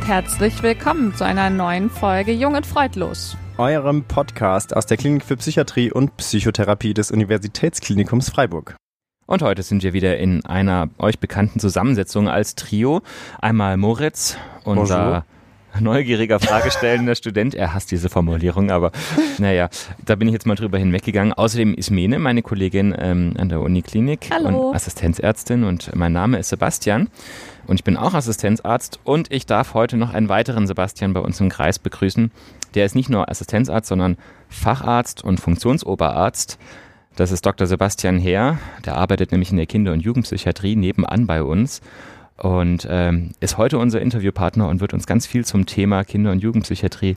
Und herzlich willkommen zu einer neuen Folge Jung und Freudlos. Eurem Podcast aus der Klinik für Psychiatrie und Psychotherapie des Universitätsklinikums Freiburg. Und heute sind wir wieder in einer euch bekannten Zusammensetzung als Trio. Einmal Moritz, unser Bonjour neugieriger, fragestellender Student. Er hasst diese Formulierung, aber naja, da bin ich jetzt mal drüber hinweggegangen. Außerdem ist Mene, meine Kollegin ähm, an der Uniklinik Hallo. und Assistenzärztin und mein Name ist Sebastian und ich bin auch Assistenzarzt und ich darf heute noch einen weiteren Sebastian bei uns im Kreis begrüßen. Der ist nicht nur Assistenzarzt, sondern Facharzt und Funktionsoberarzt. Das ist Dr. Sebastian Heer, der arbeitet nämlich in der Kinder- und Jugendpsychiatrie nebenan bei uns und ähm, ist heute unser Interviewpartner und wird uns ganz viel zum Thema Kinder- und Jugendpsychiatrie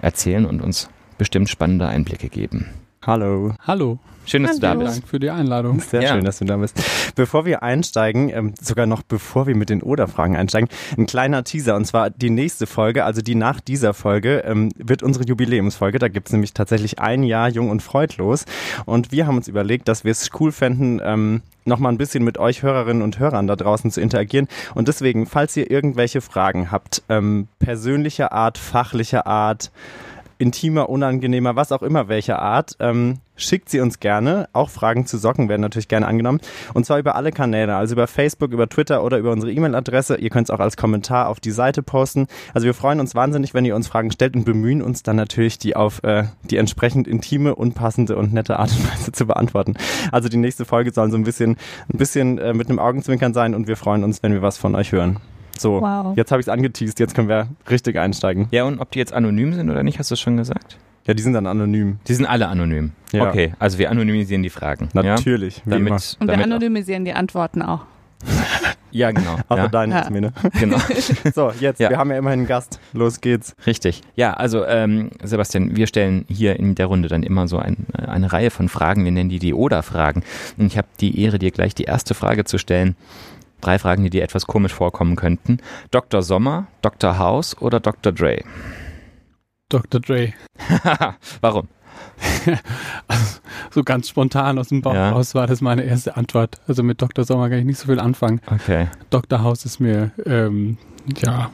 erzählen und uns bestimmt spannende Einblicke geben. Hallo. Hallo. Schön, dass Hallo. du da bist. Dank für die Einladung. Sehr Ja. schön, dass du da bist. Bevor wir einsteigen, ähm, sogar noch bevor wir mit den Oder-Fragen einsteigen, ein kleiner Teaser. Und zwar die nächste Folge, also die nach dieser Folge, ähm, wird unsere Jubiläumsfolge. Da gibt's nämlich tatsächlich ein Jahr Jung und Freudlos. Und wir haben uns überlegt, dass wir es cool fänden, ähm, noch mal ein bisschen mit euch Hörerinnen und Hörern da draußen zu interagieren. Und deswegen, falls ihr irgendwelche Fragen habt, ähm, persönlicher Art, fachlicher Art, intimer, unangenehmer, was auch immer welcher Art, ähm, schickt sie uns gerne. Auch Fragen zu Socken werden natürlich gerne angenommen. Und zwar über alle Kanäle, also über Facebook, über Twitter oder über unsere E-Mail-Adresse. Ihr könnt es auch als Kommentar auf die Seite posten. Also wir freuen uns wahnsinnig, wenn ihr uns Fragen stellt und bemühen uns dann natürlich, die auf äh, die entsprechend intime, unpassende und nette Art und Weise zu beantworten. Also die nächste Folge soll so ein bisschen, ein bisschen äh, mit einem Augenzwinkern sein und wir freuen uns, wenn wir was von euch hören. So, Wow. jetzt habe ich es angeteased, jetzt können wir richtig einsteigen. Ja, und ob die jetzt anonym sind oder nicht, hast du schon gesagt? Ja, die sind dann anonym. Die sind alle anonym. Ja. Okay, also wir anonymisieren die Fragen. Natürlich, Ja? Damit, Und wir damit, anonymisieren die Antworten auch. ja, genau. Außer ja, deine Ja. jetzt, Mene. genau. So, jetzt, Ja. wir haben ja immerhin einen Gast. Los geht's. Richtig. Ja, also ähm, Sebastian, wir stellen hier in der Runde dann immer so ein, eine Reihe von Fragen. Wir nennen die die Oder-Fragen. Und ich habe die Ehre, dir gleich die erste Frage zu stellen. Drei Fragen, die dir etwas komisch vorkommen könnten. Dr. Sommer, Dr. House oder Dr. Dre? Dr. Dre. Warum? So ganz spontan aus dem Bauch Ja. raus war das meine erste Antwort. Also mit Dr. Sommer kann ich nicht so viel anfangen. Okay. Dr. House ist mir, ähm, ja,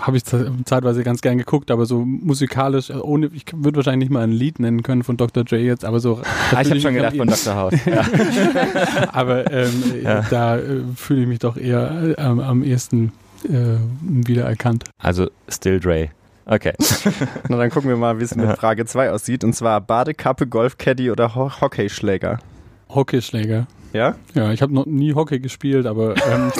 habe ich ze- zeitweise ganz gern geguckt, aber so musikalisch, äh, ohne, ich würde wahrscheinlich nicht mal ein Lied nennen können von Dr. Dre jetzt, aber so. Ah, ich habe schon gedacht von Dr. House. Ja. Aber ähm, Ja. da äh, fühle ich mich doch eher äh, am- ehesten äh, wiedererkannt. Also Still Dre. Okay. Na, dann gucken wir mal, wie es mit. Frage 2 aussieht. Und zwar Badekappe, Golfcaddy oder Ho Hockeyschläger. Hockeyschläger. Ja? Ja, ich habe noch nie Hockey gespielt, aber ähm,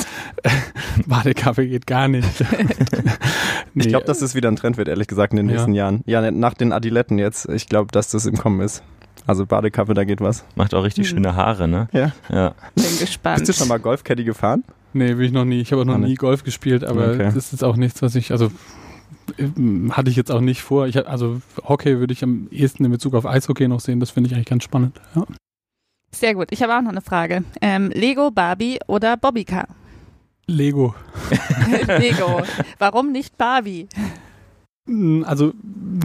Badekappe geht gar nicht. nee, Ich glaube, dass das wieder ein Trend wird, ehrlich gesagt, in den Ja. nächsten Jahren. Ja, nach den Adiletten jetzt. Ich glaube, dass das im Kommen ist. Also Badekappe, da geht was. Macht auch richtig Hm. schöne Haare, ne? Ja. Ja. Bin gespannt. Bist du schon mal Golfcaddy gefahren? nee, will ich noch nie. Ich habe auch noch nie. Golf gespielt, aber Okay. das ist auch nichts, was ich, also ähm, hatte ich jetzt auch nicht vor. Ich also Hockey würde ich am ehesten in Bezug auf Eishockey noch sehen. Das finde ich eigentlich ganz spannend. Ja. Sehr gut. Ich habe auch noch eine Frage. Ähm, Lego, Barbie oder Bobbycar? Lego. Lego. Warum nicht Barbie? Mm, Also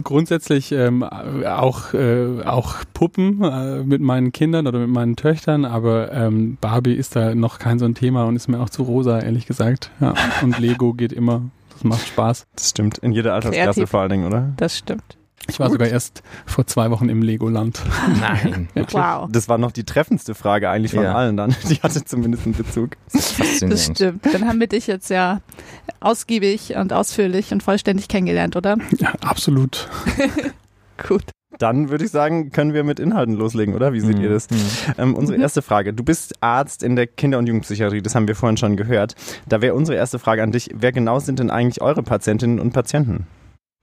grundsätzlich ähm, auch, äh, auch Puppen äh, mit meinen Kindern oder mit meinen Töchtern, aber ähm, Barbie ist da noch kein so ein Thema und ist mir auch zu rosa, ehrlich gesagt. Ja. Und Lego geht immer. Das macht Spaß. Das stimmt. In jeder Altersklasse Kreativ. vor allen Dingen, oder? Das stimmt. Ich war sogar erst vor zwei Wochen im Legoland. Nein. Wow. Das war noch die treffendste Frage eigentlich von Ja. allen dann. Die hatte zumindest einen Bezug. Das Faszinierend. stimmt. Dann haben wir dich jetzt ja ausgiebig und ausführlich und vollständig kennengelernt, oder? Ja, absolut. Gut. Dann würde ich sagen, können wir mit Inhalten loslegen, oder? Wie seht ihr das? Mhm. Ähm, unsere Mhm. erste Frage. Du bist Arzt in der Kinder- und Jugendpsychiatrie, das haben wir vorhin schon gehört. Da wäre unsere erste Frage an dich. Wer genau sind denn eigentlich eure Patientinnen und Patienten?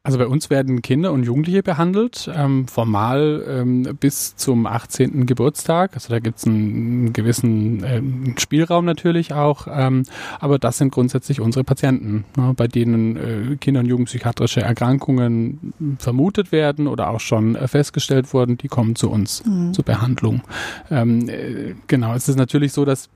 Also bei uns werden Kinder und Jugendliche behandelt, ähm, formal ähm, bis zum 18. Geburtstag. Also da gibt es einen gewissen ähm, Spielraum natürlich auch, ähm, aber das sind grundsätzlich unsere Patienten, ne, bei denen äh, Kinder- und Jugendpsychiatrische Erkrankungen vermutet werden oder auch schon äh, festgestellt wurden, die kommen zu uns Mhm. zur Behandlung. Ähm, äh, genau, es ist natürlich so, dass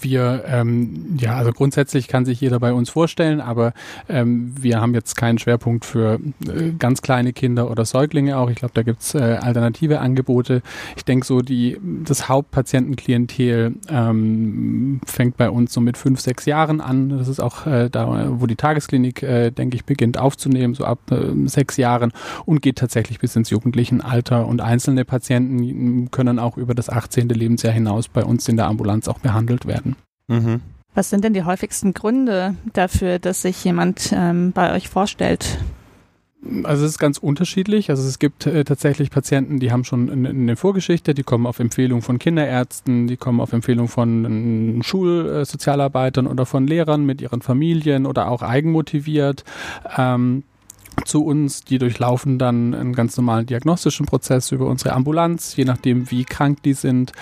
wir, ähm, ja, also grundsätzlich kann sich jeder bei uns vorstellen, aber ähm, wir haben jetzt keinen Schwerpunkt für äh, ganz kleine Kinder oder Säuglinge auch. Ich glaube, da gibt's äh, alternative Angebote. Ich denke so, die, das Hauptpatientenklientel ähm, fängt bei uns so mit fünf, sechs Jahren an. Das ist auch äh, da, wo die Tagesklinik, äh, denke ich, beginnt aufzunehmen, so ab äh, sechs Jahren und geht tatsächlich bis ins jugendlichen Alter. Und einzelne Patienten können auch über das 18. Lebensjahr hinaus bei uns in der Ambulanz auch behandelt werden. Mhm. Was sind denn die häufigsten Gründe dafür, dass sich jemand ähm, bei euch vorstellt? Also es ist ganz unterschiedlich. Also es gibt äh, tatsächlich Patienten, die haben schon eine, eine, Vorgeschichte, die kommen auf Empfehlung von Kinderärzten, die kommen auf Empfehlung von äh, Schulsozialarbeitern oder von Lehrern mit ihren Familien oder auch eigenmotiviert. Ähm, zu uns. Die durchlaufen dann einen ganz normalen diagnostischen Prozess über unsere Ambulanz, je nachdem, wie krank die sind.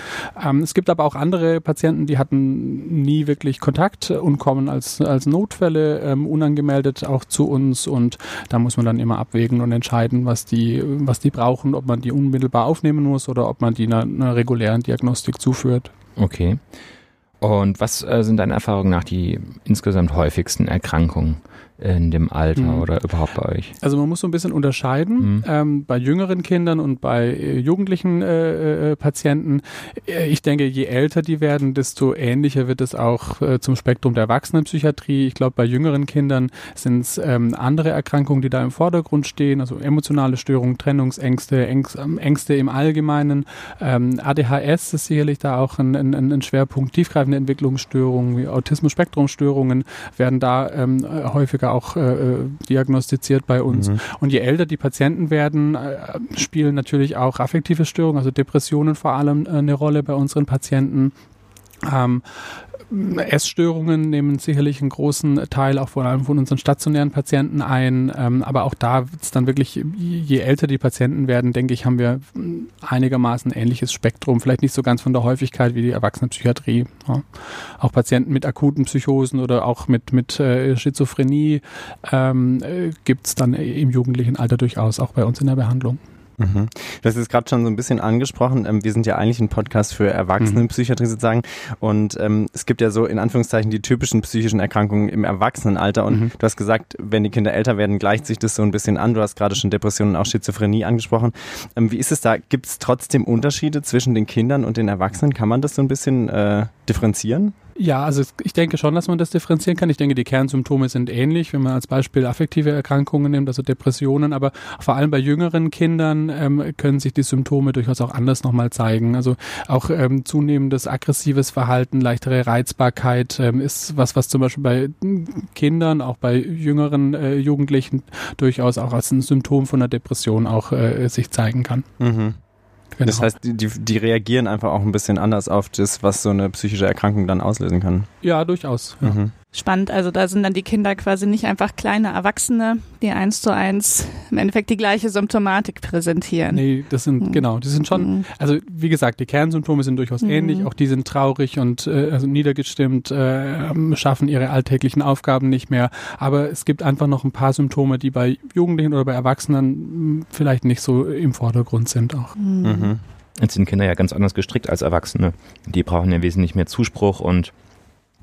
Ähm, es gibt aber auch andere Patienten, die hatten nie wirklich Kontakt und kommen als, als Notfälle ähm, unangemeldet auch zu uns. Und da muss man dann immer abwägen und entscheiden, was die, was die brauchen, ob man die unmittelbar aufnehmen muss oder ob man die einer, einer regulären Diagnostik zuführt. Okay. Und was äh, sind deine Erfahrungen nach die insgesamt häufigsten Erkrankungen? In dem Alter mhm. oder überhaupt bei euch? Also man muss so ein bisschen unterscheiden mhm. ähm, bei jüngeren Kindern und bei äh, jugendlichen äh, äh, Patienten. Äh, ich denke, je älter die werden, desto ähnlicher wird es auch äh, zum Spektrum der Erwachsenenpsychiatrie. Ich glaube, bei jüngeren Kindern sind es ähm, andere Erkrankungen, die da im Vordergrund stehen, also emotionale Störungen, Trennungsängste, Ängste, ähm, Ängste im Allgemeinen. Ähm, ADHS ist sicherlich da auch ein, ein, ein Schwerpunkt. Tiefgreifende Entwicklungsstörungen wie Autismus-Spektrumstörungen werden da ähm, auch äh, äh, diagnostiziert bei uns. Mhm. Und je älter die Patienten werden, äh, spielen natürlich auch affektive Störungen, also Depressionen vor allem äh, eine Rolle bei unseren Patienten. Ähm, Essstörungen nehmen sicherlich einen großen Teil auch vor allem von unseren stationären Patienten ein. Ähm, aber auch da wird es dann wirklich, je älter die Patienten werden, denke ich, haben wir einigermaßen ähnliches Spektrum. Vielleicht nicht so ganz von der Häufigkeit wie die Erwachsenenpsychiatrie. Auch Patienten mit akuten Psychosen oder auch mit, mit äh, Schizophrenie ähm, äh, gibt es dann im jugendlichen Alter durchaus auch bei uns in der Behandlung. Mhm. Du hast es gerade schon so ein bisschen angesprochen. Ähm, wir sind ja eigentlich ein Podcast für Erwachsenenpsychiatrie mhm. sozusagen. Und ähm, es gibt ja so in Anführungszeichen die typischen psychischen Erkrankungen im Erwachsenenalter. Und mhm. du hast gesagt, wenn die Kinder älter werden, gleicht sich das so ein bisschen an. Du hast gerade schon Depressionen und auch Schizophrenie angesprochen. Ähm, wie ist es da? Gibt es trotzdem Unterschiede zwischen den Kindern und den Erwachsenen? Kann man das so ein bisschen äh, differenzieren? Ja, also ich denke schon, dass man das differenzieren kann. Ich denke, die Kernsymptome sind ähnlich, wenn man als Beispiel affektive Erkrankungen nimmt, also Depressionen, aber vor allem bei jüngeren Kindern ähm, können sich die Symptome durchaus auch anders nochmal zeigen. Also auch ähm, zunehmendes aggressives Verhalten, leichtere Reizbarkeit ähm, ist was, was zum Beispiel bei Kindern, auch bei jüngeren äh, Jugendlichen durchaus auch als ein Symptom von einer Depression auch äh, sich zeigen kann. Mhm. Genau. Das heißt, die, die reagieren einfach auch ein bisschen anders auf das, was so eine psychische Erkrankung dann auslösen kann. Ja, durchaus. Ja. Mhm. Spannend, also da sind dann die Kinder quasi nicht einfach kleine Erwachsene, die eins zu eins im Endeffekt die gleiche Symptomatik präsentieren. Nee, das sind, mhm. genau, die sind schon, mhm. also wie gesagt, die Kernsymptome sind durchaus mhm. ähnlich, auch die sind traurig und äh, also niedergestimmt, äh, schaffen ihre alltäglichen Aufgaben nicht mehr, aber es gibt einfach noch ein paar Symptome, die bei Jugendlichen oder bei Erwachsenen hm, vielleicht nicht so im Vordergrund sind auch. Mhm. mhm. Jetzt sind Kinder ja ganz anders gestrickt als Erwachsene. Die brauchen ja wesentlich mehr Zuspruch und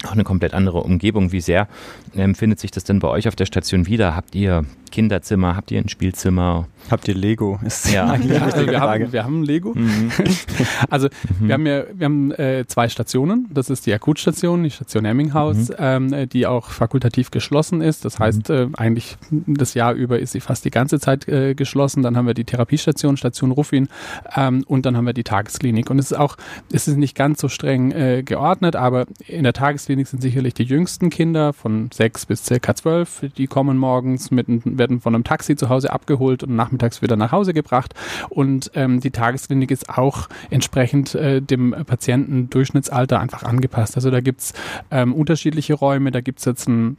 auch eine komplett andere Umgebung. Wie sehr ähm, findet sich das denn bei euch auf der Station wieder? Habt ihr Kinderzimmer? Habt ihr ein Spielzimmer? Habt ihr Lego? Ist ja, ja also wir, haben, wir haben Lego. Mhm. also mhm. wir haben ja wir haben äh, zwei Stationen. Das ist die Akutstation, die Station Emminghaus, mhm. ähm, die auch fakultativ geschlossen ist. Das heißt, mhm. äh, eigentlich das Jahr über ist sie fast die ganze Zeit äh, geschlossen. Dann haben wir die Therapiestation, Station Ruffin ähm, und dann haben wir die Tagesklinik. Und es ist auch, es ist nicht ganz so streng äh, geordnet, aber in der Tagesklinik sind sicherlich die jüngsten Kinder von sechs bis circa zwölf. Die kommen morgens mit, werden von einem Taxi zu Hause abgeholt und nachmittags wieder nach Hause gebracht. Und ähm, die Tagesklinik ist auch entsprechend äh, dem Patientendurchschnittsalter einfach angepasst. Also da gibt's ähm, unterschiedliche Räume, da gibt's jetzt ein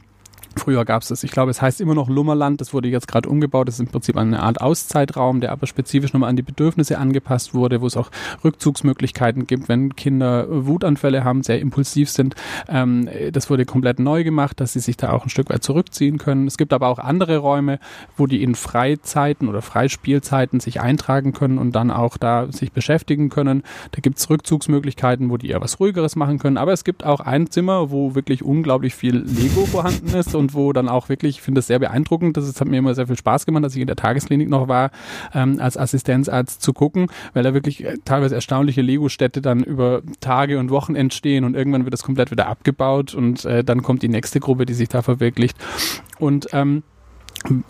Früher gab es das, ich glaube, es heißt immer noch Lummerland, das wurde jetzt gerade umgebaut, das ist im Prinzip eine Art Auszeitraum, der aber spezifisch nochmal an die Bedürfnisse angepasst wurde, wo es auch Rückzugsmöglichkeiten gibt, wenn Kinder Wutanfälle haben, sehr impulsiv sind. Ähm, das wurde komplett neu gemacht, dass sie sich da auch ein Stück weit zurückziehen können. Es gibt aber auch andere Räume, wo die in Freizeiten oder Freispielzeiten sich eintragen können und dann auch da sich beschäftigen können. Da gibt es Rückzugsmöglichkeiten, wo die eher was Ruhigeres machen können. Aber es gibt auch ein Zimmer, wo wirklich unglaublich viel Lego vorhanden ist und wo dann auch wirklich, ich finde das sehr beeindruckend, das ist, hat mir immer sehr viel Spaß gemacht, dass ich in der Tagesklinik noch war, ähm, als Assistenzarzt zu gucken, weil da wirklich äh, teilweise erstaunliche Lego-Städte dann über Tage und Wochen entstehen und irgendwann wird das komplett wieder abgebaut und äh, dann kommt die nächste Gruppe, die sich da verwirklicht. Und ähm,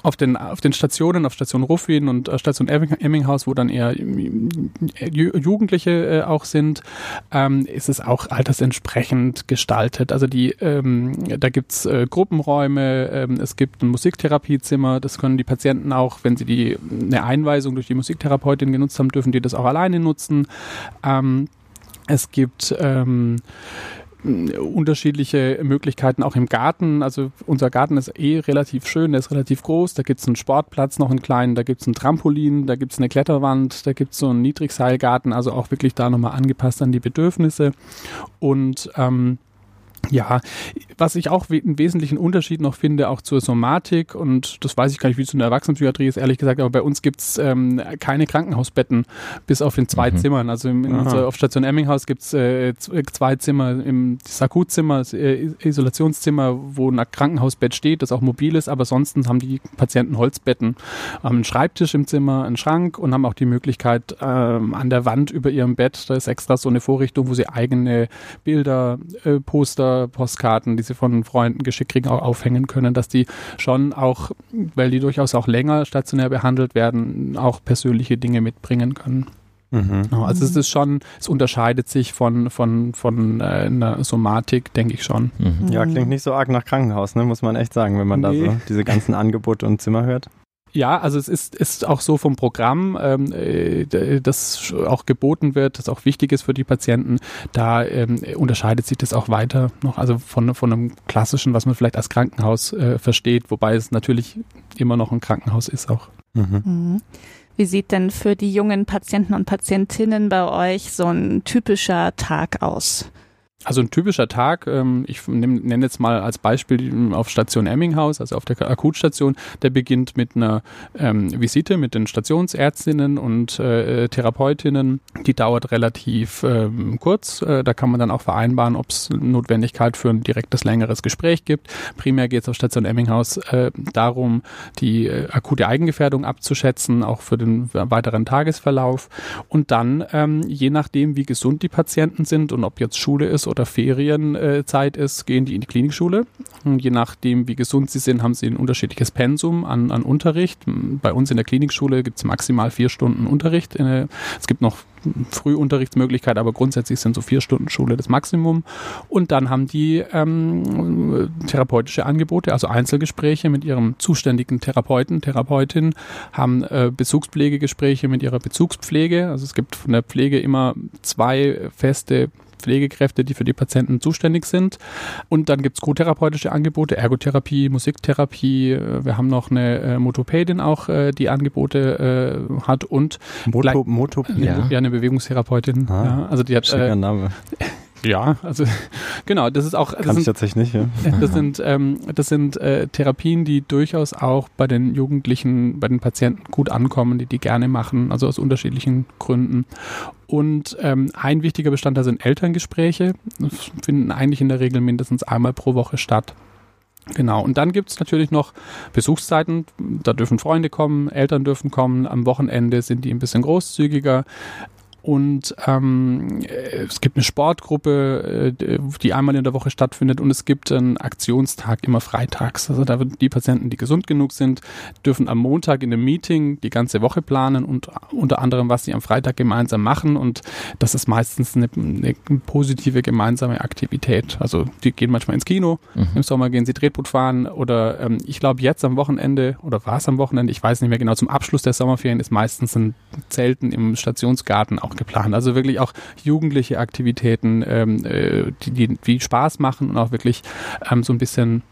auf den, auf den Stationen, auf Station Ruffin und äh, Station Emminghaus, wo dann eher Jugendliche äh, auch sind, ähm, ist es auch altersentsprechend gestaltet. Also die, ähm, da gibt's äh, Gruppenräume, ähm, es gibt ein Musiktherapiezimmer, das können die Patienten auch, wenn sie die eine Einweisung durch die Musiktherapeutin genutzt haben, dürfen die das auch alleine nutzen. Ähm, es gibt ähm, unterschiedliche Möglichkeiten auch im Garten. Also unser Garten ist eh relativ schön, der ist relativ groß. Da gibt es einen Sportplatz, noch einen kleinen, da gibt es ein Trampolin, da gibt es eine Kletterwand, da gibt es so einen Niedrigseilgarten, also auch wirklich da nochmal angepasst an die Bedürfnisse. Und ähm, ja, was ich auch einen wesentlichen Unterschied noch finde, auch zur Somatik, und das weiß ich gar nicht, wie es in der Erwachsenenpsychiatrie ist, ehrlich gesagt, aber bei uns gibt's ähm, keine Krankenhausbetten, bis auf in zwei mhm. Zimmern. Also im, unser, auf Station Emminghaus gibt's äh, zwei Zimmer, im Sakutzimmer, das äh, Isolationszimmer, wo ein Krankenhausbett steht, das auch mobil ist, aber sonst haben die Patienten Holzbetten, haben einen Schreibtisch im Zimmer, einen Schrank und haben auch die Möglichkeit, ähm, an der Wand über ihrem Bett, da ist extra so eine Vorrichtung, wo sie eigene Bilder, äh, Poster, Postkarten, die sie von Freunden geschickt kriegen, auch aufhängen können, dass die schon auch, weil die durchaus auch länger stationär behandelt werden, auch persönliche Dinge mitbringen können. Mhm. Also es ist schon, es unterscheidet sich von, von, von äh, einer Somatik, denke ich schon. Mhm. Ja, klingt nicht so arg nach Krankenhaus, ne, muss man echt sagen, wenn man nee. da so diese ganzen Angebote und Zimmer hört. Ja, also es ist, ist auch so vom Programm, ähm, äh, das auch geboten wird, das auch wichtig ist für die Patienten. Da ähm, unterscheidet sich das auch weiter noch, also von, von einem klassischen, was man vielleicht als Krankenhaus äh, versteht, wobei es natürlich immer noch ein Krankenhaus ist auch. Mhm. Mhm. Wie sieht denn für die jungen Patienten und Patientinnen bei euch so ein typischer Tag aus? Also ein typischer Tag, ähm, ich nenne jetzt mal als Beispiel auf Station Emminghaus, also auf der Akutstation, der beginnt mit einer ähm, Visite mit den Stationsärztinnen und äh, Therapeutinnen. Die dauert relativ ähm, kurz. Äh, da kann man dann auch vereinbaren, ob es Notwendigkeit für ein direktes längeres Gespräch gibt. Primär geht es auf Station Emminghaus äh, darum, die akute Eigengefährdung abzuschätzen, auch für den weiteren Tagesverlauf. Und dann, ähm, je nachdem, wie gesund die Patienten sind und ob jetzt Schule ist oder Ferienzeit ist, gehen die in die Klinikschule. Und je nachdem, wie gesund sie sind, haben sie ein unterschiedliches Pensum an, an Unterricht. Bei uns in der Klinikschule gibt es maximal vier Stunden Unterricht. Es gibt noch Frühunterrichtsmöglichkeit, aber grundsätzlich sind so vier Stunden Schule das Maximum. Und dann haben die ähm, therapeutische Angebote, also Einzelgespräche mit ihrem zuständigen Therapeuten, Therapeutin, haben äh, Bezugspflegegespräche mit ihrer Bezugspflege. Also es gibt von der Pflege immer zwei feste Pflegekräfte, die für die Patienten zuständig sind. Und dann gibt es co-therapeutische Angebote, Ergotherapie, Musiktherapie. Äh, wir haben noch eine äh, Motopädin auch, äh, die Angebote äh, hat und Moto, Moto, ja. ja. eine Bewegungstherapeutin. Ah, ja, also die hat äh, Name. Ja, also genau, das ist auch. Das Kann sind, ich tatsächlich nicht. Ja. Das sind, ähm, das sind äh, Therapien, die durchaus auch bei den Jugendlichen, bei den Patienten gut ankommen, die die gerne machen, also aus unterschiedlichen Gründen. Und ähm, ein wichtiger Bestandteil sind Elterngespräche. Das finden eigentlich in der Regel mindestens einmal pro Woche statt. Genau, und dann gibt es natürlich noch Besuchszeiten, da dürfen Freunde kommen, Eltern dürfen kommen, am Wochenende sind die ein bisschen großzügiger. Und ähm, es gibt eine Sportgruppe, äh, die einmal in der Woche stattfindet und es gibt einen Aktionstag immer freitags. Also da wird die Patienten, die gesund genug sind, dürfen am Montag in einem Meeting die ganze Woche planen und unter anderem, was sie am Freitag gemeinsam machen. Und das ist meistens eine, eine positive gemeinsame Aktivität. Also die gehen manchmal ins Kino, mhm. im Sommer gehen sie Tretboot fahren oder ähm, ich glaube jetzt am Wochenende oder war es am Wochenende, ich weiß nicht mehr genau, zum Abschluss der Sommerferien ist meistens ein Zelten im Stationsgarten auch geplant. Also wirklich auch jugendliche Aktivitäten, ähm, äh, die, die, die Spaß machen und auch wirklich ähm, so ein bisschen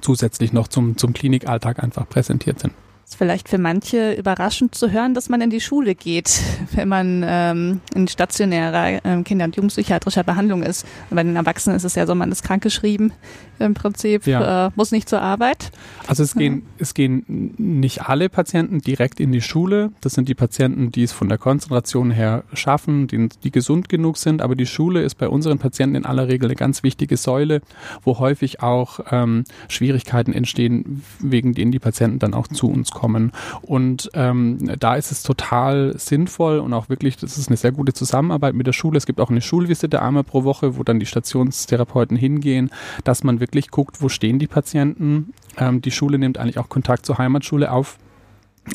zusätzlich noch zum, zum Klinikalltag einfach präsentiert sind ist vielleicht für manche überraschend zu hören, dass man in die Schule geht, wenn man ähm, in stationärer ähm, Kinder- und Jugendpsychiatrischer Behandlung ist. Und bei den Erwachsenen ist es ja so, man ist krankgeschrieben im Prinzip, ja. äh, muss nicht zur Arbeit. Also es gehen, ja. es gehen nicht alle Patienten direkt in die Schule. Das sind die Patienten, die es von der Konzentration her schaffen, die, die gesund genug sind. Aber die Schule ist bei unseren Patienten in aller Regel eine ganz wichtige Säule, wo häufig auch ähm, Schwierigkeiten entstehen, wegen denen die Patienten dann auch zu uns kommen. Und ähm, da ist es total sinnvoll und auch wirklich, das ist eine sehr gute Zusammenarbeit mit der Schule. Es gibt auch eine Schulvisite einmal pro Woche, wo dann die Stationstherapeuten hingehen, dass man wirklich guckt, wo stehen die Patienten. Ähm, die Schule nimmt eigentlich auch Kontakt zur Heimatschule auf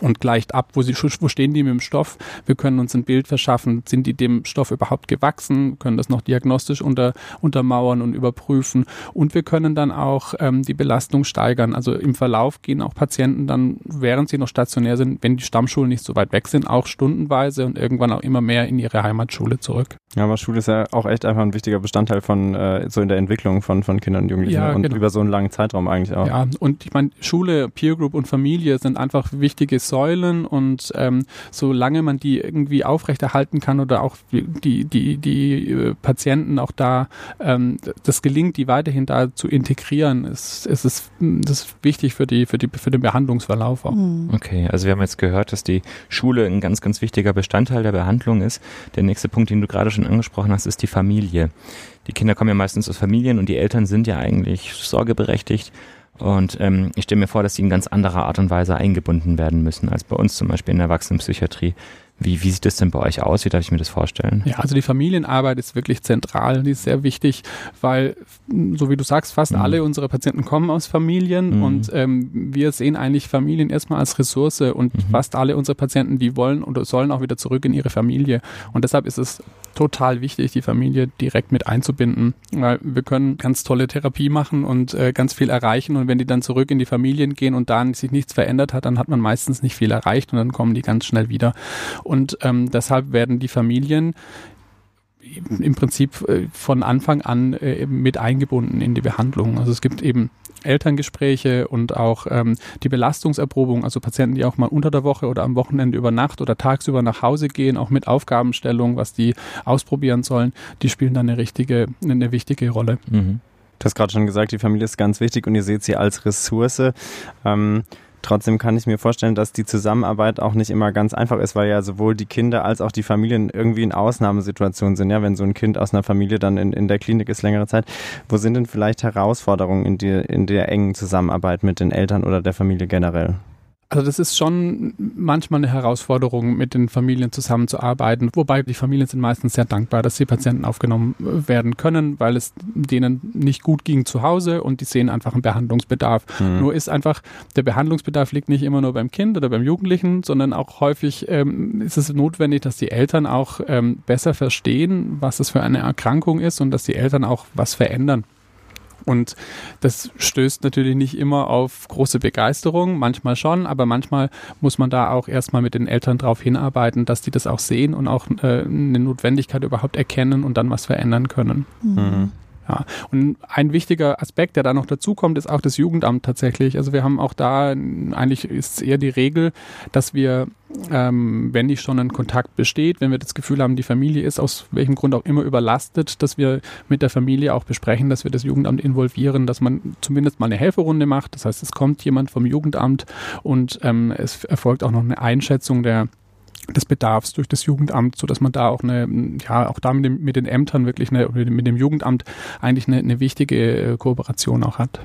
und gleicht ab, wo, sie, wo stehen die mit dem Stoff. Wir können uns ein Bild verschaffen, sind die dem Stoff überhaupt gewachsen, können das noch diagnostisch unter, untermauern und überprüfen. Und wir können dann auch ähm, die Belastung steigern. Also im Verlauf gehen auch Patienten dann, während sie noch stationär sind, wenn die Stammschulen nicht so weit weg sind, auch stundenweise und irgendwann auch immer mehr in ihre Heimatschule zurück. Ja, aber Schule ist ja auch echt einfach ein wichtiger Bestandteil von äh, so in der Entwicklung von, von Kindern und Jugendlichen ja, und genau. über so einen langen Zeitraum eigentlich auch. Ja, und ich meine, Schule, Peer Group und Familie sind einfach wichtige Säulen und ähm, solange man die irgendwie aufrechterhalten kann oder auch die, die, die äh, Patienten auch da ähm, das gelingt, die weiterhin da zu integrieren, ist, ist es das ist wichtig für die, für die, für den Behandlungsverlauf auch. Mhm. Okay, also wir haben jetzt gehört, dass die Schule ein ganz, ganz wichtiger Bestandteil der Behandlung ist. Der nächste Punkt, den du gerade schon angesprochen hast, ist die Familie. Die Kinder kommen ja meistens aus Familien und die Eltern sind ja eigentlich sorgeberechtigt. Und ähm, ich stelle mir vor, dass sie in ganz anderer Art und Weise eingebunden werden müssen als bei uns zum Beispiel in der Erwachsenenpsychiatrie. Wie, wie sieht das denn bei euch aus? Wie darf ich mir das vorstellen? Ja, also die Familienarbeit ist wirklich zentral, die ist sehr wichtig, weil, so wie du sagst, fast mhm. alle unsere Patienten kommen aus Familien mhm. und ähm, wir sehen eigentlich Familien erstmal als Ressource und mhm. fast alle unsere Patienten, die wollen oder sollen auch wieder zurück in ihre Familie. Und deshalb ist es total wichtig, die Familie direkt mit einzubinden, weil wir können ganz tolle Therapie machen und äh, ganz viel erreichen und wenn die dann zurück in die Familien gehen und da sich nichts verändert hat, dann hat man meistens nicht viel erreicht und dann kommen die ganz schnell wieder. Und ähm, deshalb werden die Familien im Prinzip äh, von Anfang an äh, mit eingebunden in die Behandlung. Also es gibt eben Elterngespräche und auch ähm, die Belastungserprobung, also Patienten, die auch mal unter der Woche oder am Wochenende über Nacht oder tagsüber nach Hause gehen, auch mit Aufgabenstellung, was die ausprobieren sollen, die spielen dann eine richtige, eine wichtige Rolle. Mhm. Du hast gerade schon gesagt, die Familie ist ganz wichtig und ihr seht sie als Ressource. Ähm, Trotzdem kann ich mir vorstellen, dass die Zusammenarbeit auch nicht immer ganz einfach ist, weil ja sowohl die Kinder als auch die Familien irgendwie in Ausnahmesituationen sind. Ja, wenn so ein Kind aus einer Familie dann in, in der Klinik ist längere Zeit. Wo sind denn vielleicht Herausforderungen in, die, in der engen Zusammenarbeit mit den Eltern oder der Familie generell? Also das ist schon manchmal eine Herausforderung, mit den Familien zusammenzuarbeiten, wobei die Familien sind meistens sehr dankbar, dass die Patienten aufgenommen äh, werden können, weil es denen nicht gut ging zu Hause und die sehen einfach einen Behandlungsbedarf. Mhm. Nur ist einfach, der Behandlungsbedarf liegt nicht immer nur beim Kind oder beim Jugendlichen, sondern auch häufig ähm, ist es notwendig, dass die Eltern auch ähm, besser verstehen, was es für eine Erkrankung ist und dass die Eltern auch was verändern. Und das stößt natürlich nicht immer auf große Begeisterung, manchmal schon, aber manchmal muss man da auch erstmal mit den Eltern darauf hinarbeiten, dass die das auch sehen und auch äh, eine Notwendigkeit überhaupt erkennen und dann was verändern können. Mhm. Ja, und ein wichtiger Aspekt, der da noch dazu kommt, ist auch das Jugendamt tatsächlich. Also wir haben auch da, eigentlich ist eher die Regel, dass wir, ähm, wenn nicht schon ein Kontakt besteht, wenn wir das Gefühl haben, die Familie ist aus welchem Grund auch immer überlastet, dass wir mit der Familie auch besprechen, dass wir das Jugendamt involvieren, dass man zumindest mal eine Helferunde macht. Das heißt, es kommt jemand vom Jugendamt und ähm, es erfolgt auch noch eine Einschätzung der des Bedarfs durch das Jugendamt, so dass man da auch eine, ja, auch da mit, dem, mit den Ämtern wirklich eine, mit dem Jugendamt eigentlich eine, eine wichtige äh, Kooperation auch hat.